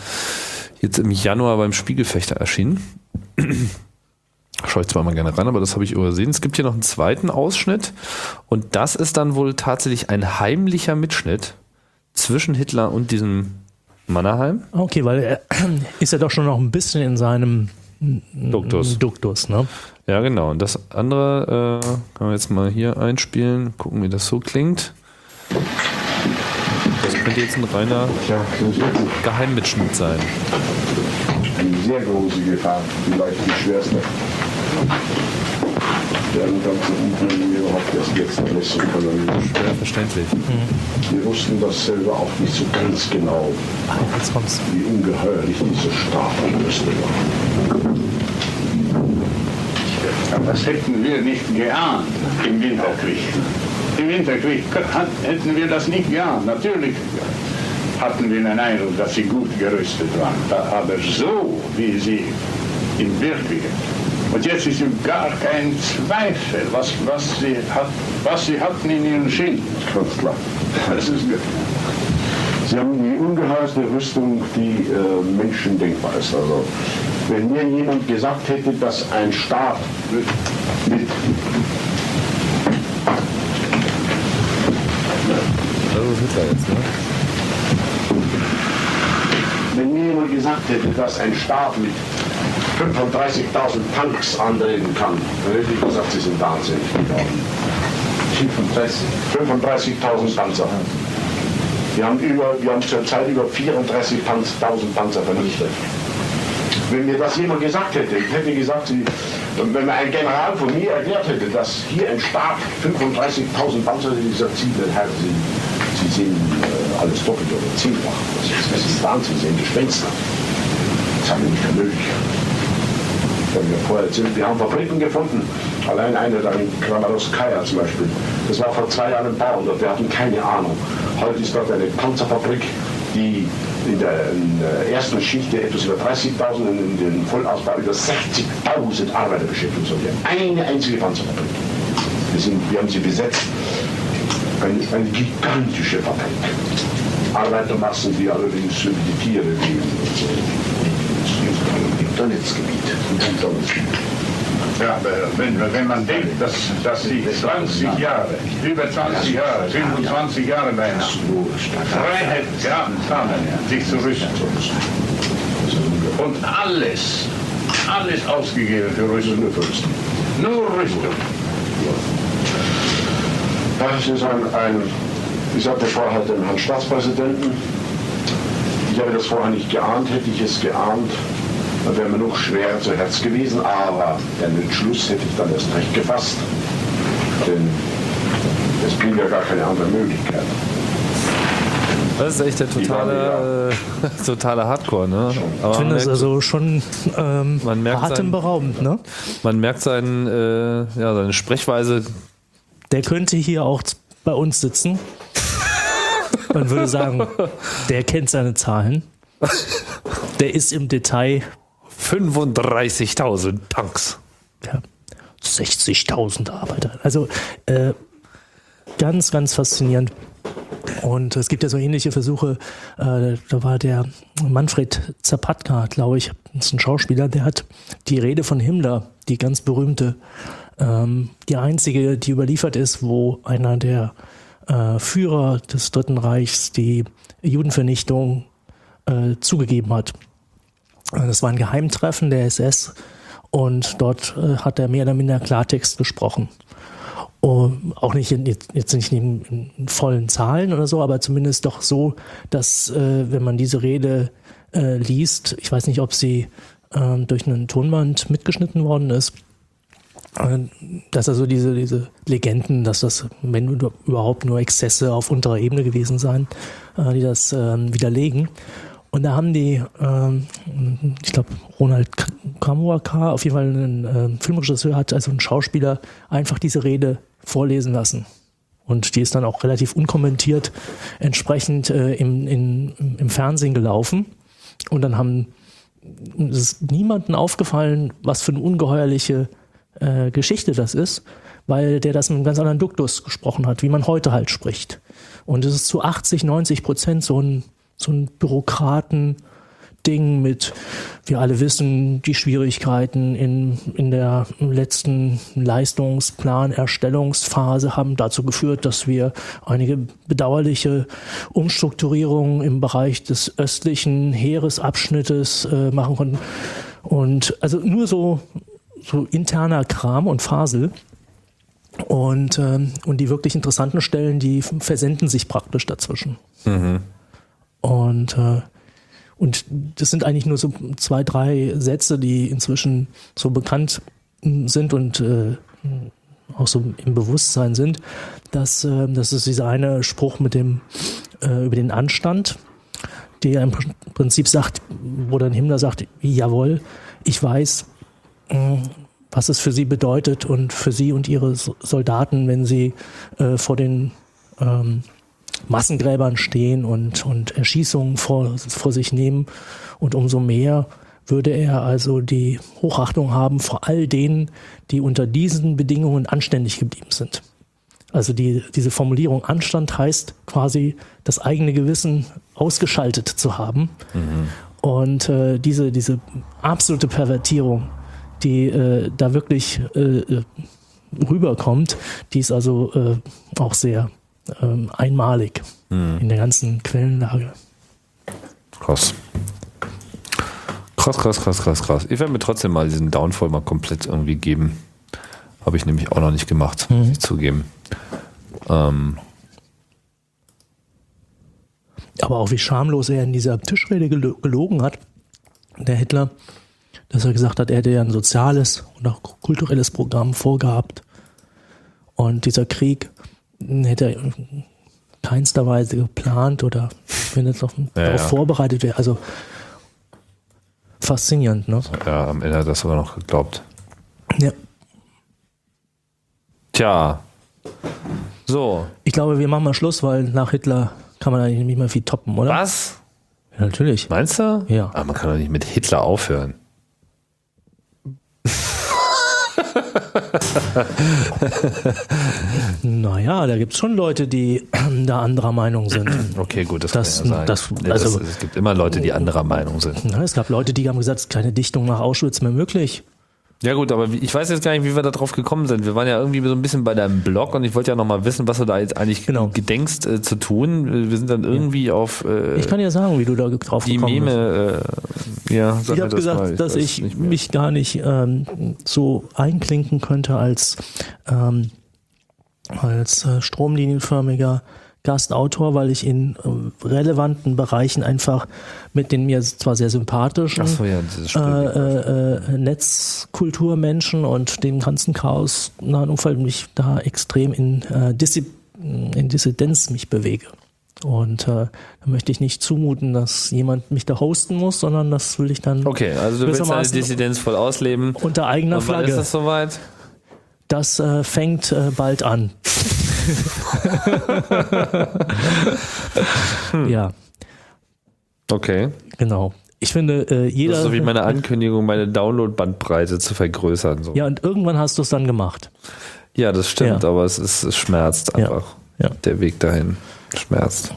jetzt im Januar beim Spiegelfechter erschienen. Schaue ich zwar mal gerne ran, aber das habe ich übersehen. Es gibt hier noch einen zweiten Ausschnitt und das ist dann wohl tatsächlich ein heimlicher Mitschnitt zwischen Hitler und diesem Mannerheim. Okay, weil er ist ja doch schon noch ein bisschen in seinem Duktus. Duktus, ne? Ja, genau. Und das andere äh, können wir jetzt mal hier einspielen, gucken, wie das so klingt. Das könnte jetzt ein reiner Geheimmitschnitt sein. Eine sehr große Gefahr, vielleicht die schwerste. Deren ganze Umfang überhaupt erst jetzt ermessen können. Schwer verständlich. Wir wussten das selber auch nicht so ganz genau, jetzt kommt's. wie ungeheuerlich diese Strafenliste war. Das hätten wir nicht geahnt im Winterkrieg. Im Winterkrieg hätten wir das nicht geahnt. Natürlich hatten wir den Eindruck, dass sie gut gerüstet waren. Aber so, wie sie im Wirklichen. Und jetzt ist gar kein Zweifel, was, was, sie, hat, was sie hatten in ihren Schild. Ganz klar. Das ist Sie haben die ungeheuerste Rüstung, die äh, Menschen denkbar ist. Also, wenn mir jemand gesagt hätte, dass ein Staat mit, mit Das ist Hitler jetzt, ne? wenn mir jemand gesagt hätte, dass ein Staat mit 35.000 Tanks antreten kann, dann hätte ich gesagt, Sie sind wahnsinnig. 35 35.000 Panzer. Wir haben, über, wir haben zurzeit über 34.000 Panzer vernichtet. Wenn mir das jemand gesagt hätte, ich hätte gesagt, wenn mir ein General von mir erklärt hätte, dass hier ein Staat 35.000 Panzer, ich gesagt, Sie, Herr, Sie, Sie äh, alles doppelt oder zehnfach. Das ist, das ist Wahnsinn, Sie sind Gespenster. Das haben wir nicht für möglich. Wir haben ja vorher erzählt, wir haben Fabriken gefunden. Allein eine da in Kramaroskaya zum Beispiel. Das war vor zwei Jahren ein Bau dort. Wir hatten keine Ahnung. Heute ist dort eine Panzerfabrik, die in der, in der ersten Schicht etwas über 30.000 und in den Vollausbau über 60.000 Arbeiter beschäftigt. Eine einzige Panzerfabrik. Wir, sind, wir haben sie besetzt. Eine, eine gigantische Fabrik. Arbeitermassen, die allerdings wie die Tiere leben. Im Donetsk-Gebiet. Ja, wenn, wenn man denkt, dass, dass sie 20 Jahre, über 20 Jahre, 25 Jahre beinahe, Freiheit gehabt haben, sich zu rüsten. Und alles, alles ausgegeben für Rüstung. Nur Rüstung. Das ist ein, ein ich sagte vorher dem Herrn Staatspräsidenten, ich habe das vorher nicht geahnt, hätte ich es geahnt, dann wäre mir noch schwerer zu Herz gewesen, aber den Entschluss hätte ich dann erst recht gefasst. Denn es blieb ja gar keine andere Möglichkeit. Das ist echt der totale, äh, totale Hardcore, ne? Aber Ich finde das merkt, also schon ähm, Man merkt atemberaubend, ne? man merkt seinen, äh, ja, seine Sprechweise. Der könnte hier auch bei uns sitzen. Man würde sagen, der kennt seine Zahlen. Der ist im Detail 35.000 Tanks. ja, 60.000 Arbeiter. Also äh, ganz, ganz faszinierend. Und es gibt ja so ähnliche Versuche. Äh, da war der Manfred Zapatka, glaube ich, das ist ein Schauspieler, der hat die Rede von Himmler, die ganz berühmte, ähm, die einzige, die überliefert ist, wo einer der äh, Führer des Dritten Reichs die Judenvernichtung äh, zugegeben hat. Äh, Das war ein Geheimtreffen der SS und dort äh, hat er mehr oder minder Klartext gesprochen. Und auch nicht in, jetzt, nicht in, in vollen Zahlen oder so, aber zumindest doch so, dass äh, wenn man diese Rede äh, liest, ich weiß nicht, ob sie äh, durch einen Tonband mitgeschnitten worden ist, dass also diese, diese Legenden, dass das, wenn überhaupt nur Exzesse auf unterer Ebene gewesen seien, äh, die das ähm, widerlegen. Und da haben die, ähm, ich glaube, Ronald Kamuaka, auf jeden Fall ein ähm, Filmregisseur, hat also ein Schauspieler einfach diese Rede vorlesen lassen. Und die ist dann auch relativ unkommentiert entsprechend äh, im, in, im Fernsehen gelaufen. Und dann haben es ist niemandem aufgefallen, was für eine ungeheuerliche äh, Geschichte das ist, weil der das mit einem ganz anderen Duktus gesprochen hat, wie man heute halt spricht. Und es ist zu 80, 90 Prozent so ein, so ein Bürokraten- Ding mit, wir alle wissen, die Schwierigkeiten in, in der letzten Leistungsplan-Erstellungsphase haben dazu geführt, dass wir einige bedauerliche Umstrukturierungen im Bereich des östlichen Heeresabschnittes äh, machen konnten. Und also nur so, so interner Kram und Fasel. Und, ähm, und die wirklich interessanten Stellen, die versenden sich praktisch dazwischen. Und, äh, und das sind eigentlich nur so zwei, drei Sätze, die inzwischen so bekannt sind und äh, auch so im Bewusstsein sind. Dass, äh, das ist dieser eine Spruch mit dem äh, über den Anstand, der im Prinzip sagt, wo dann Himmler sagt, jawohl, ich weiß, was es für sie bedeutet und für sie und ihre Soldaten, wenn sie äh, vor den ähm, Massengräbern stehen und, und Erschießungen vor, vor sich nehmen. Und umso mehr würde er also die Hochachtung haben vor all denen, die unter diesen Bedingungen anständig geblieben sind. Also die, diese Formulierung Anstand heißt quasi das eigene Gewissen ausgeschaltet zu haben. Und äh, diese, diese absolute Pervertierung, die äh, da wirklich äh, rüberkommt, die ist also äh, auch sehr ähm, einmalig in der ganzen Quellenlage. Krass. Krass, krass, krass, krass, krass. Ich werde mir trotzdem mal diesen Downfall mal komplett irgendwie geben. Habe ich nämlich auch noch nicht gemacht, muss ich zugeben. Ähm, Aber auch wie schamlos er in dieser Tischrede gelo gelogen hat, der Hitler, dass er gesagt hat, er hätte ja ein soziales und auch kulturelles Programm vorgehabt. Und dieser Krieg hm, hätte er in keinster Weise geplant oder wenn es auf, Ja, darauf ja. vorbereitet wäre. Also faszinierend, ne? ja, am Ende hat er das sogar noch geglaubt. Ja. Tja. So. Ich glaube, wir machen mal Schluss, weil nach Hitler kann man eigentlich nicht mehr viel toppen, oder? Was? Ja, natürlich. Meinst du? Ja. Aber man kann doch nicht mit Hitler aufhören. Naja, da gibt es schon Leute, die da anderer Meinung sind. Okay, gut, das, Das- kann ja sein. das- also- es gibt immer Leute, die anderer Meinung sind. Na, es gab Leute, die haben gesagt, es ist keine Dichtung nach Auschwitz mehr möglich. Ja gut, aber ich weiß jetzt gar nicht, wie wir da drauf gekommen sind. Wir waren ja irgendwie so ein bisschen bei deinem Blog und ich wollte ja noch mal wissen, was du da jetzt eigentlich Genau. gedenkst äh, zu tun. Wir sind dann irgendwie auf äh, Ich kann ja sagen, wie du da drauf die gekommen bist. Meme. Äh, ja, Ich habe gesagt, mal. dass ich nicht mehr. mich gar nicht ähm, so einklinken könnte als, ähm, als äh, stromlinienförmiger Gastautor, weil ich in äh, relevanten Bereichen einfach mit den mir zwar sehr sympathischen so, ja, äh, äh, äh, Netzkulturmenschen und dem ganzen Chaos nahen Umfeld mich da extrem in, äh, Dissi in Dissidenz mich bewege. Und äh, da möchte ich nicht zumuten, dass jemand mich da hosten muss, sondern das will ich dann Okay, also du willst deine Dissidenz voll ausleben. unter eigener Und wann ist Flagge. das soweit? Das äh, fängt äh, bald an. Ja, Okay. genau. Ich finde, äh, Das jeder. ist so wie meine Ankündigung, meine Download-Bandbreite zu vergrößern. So. ja, und irgendwann hast du es dann gemacht. Ja, das stimmt, Ja. aber es, ist, es schmerzt Ja. einfach. Ja. Der Weg dahin schmerzt.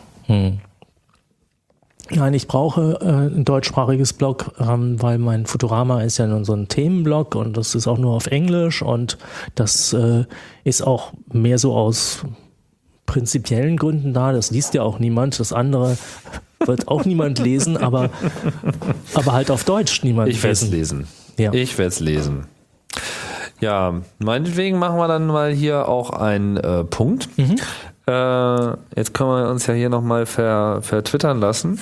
Nein, ich brauche äh, ein deutschsprachiges Blog, ähm, weil mein Futurama ist ja nun so ein Themenblog und das ist auch nur auf Englisch und das äh, ist auch mehr so aus prinzipiellen Gründen da. Das liest ja auch niemand. Das andere wird auch niemand lesen, aber, aber halt auf Deutsch niemand Ich werde es lesen. lesen. Ja. Ich werde es lesen. Ja, meinetwegen machen wir dann mal hier auch einen äh, Punkt. Mhm. Äh, jetzt können wir uns ja hier nochmal ver, vertwittern lassen.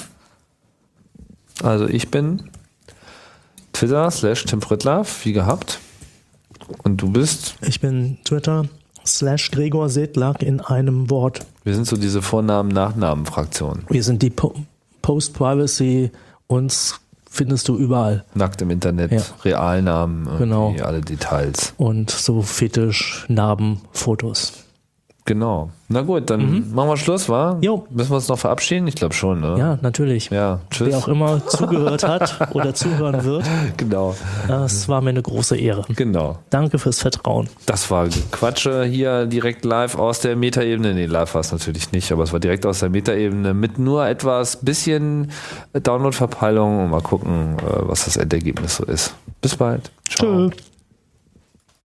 Also ich bin Twitter slash Tim Prittlaff, wie gehabt. Und du bist, Ich bin Twitter slash Gregor Sedlak in einem Wort. wir sind so diese Vornamen-Nachnamen-Fraktion. Wir sind die po Post-Privacy, uns findest du überall. Nackt im Internet, Ja. Realnamen, Genau. alle Details. Und so Fetisch, Narben, Fotos. Genau. Na gut, dann machen wir Schluss, wa? Mhm. Jo. Müssen wir uns noch verabschieden? Ich glaube schon, ne? Ja, natürlich. Ja, tschüss. Wer auch immer zugehört hat oder zuhören wird, Genau, das war mir eine große Ehre. genau. Danke fürs Vertrauen. Das war Quatsche hier direkt live aus der Metaebene. Nee, live war es natürlich nicht, aber es war direkt aus der Metaebene mit nur etwas bisschen Download-Verpeilung und mal gucken, äh, was das Endergebnis so ist. Bis bald. Ciao. Tschö.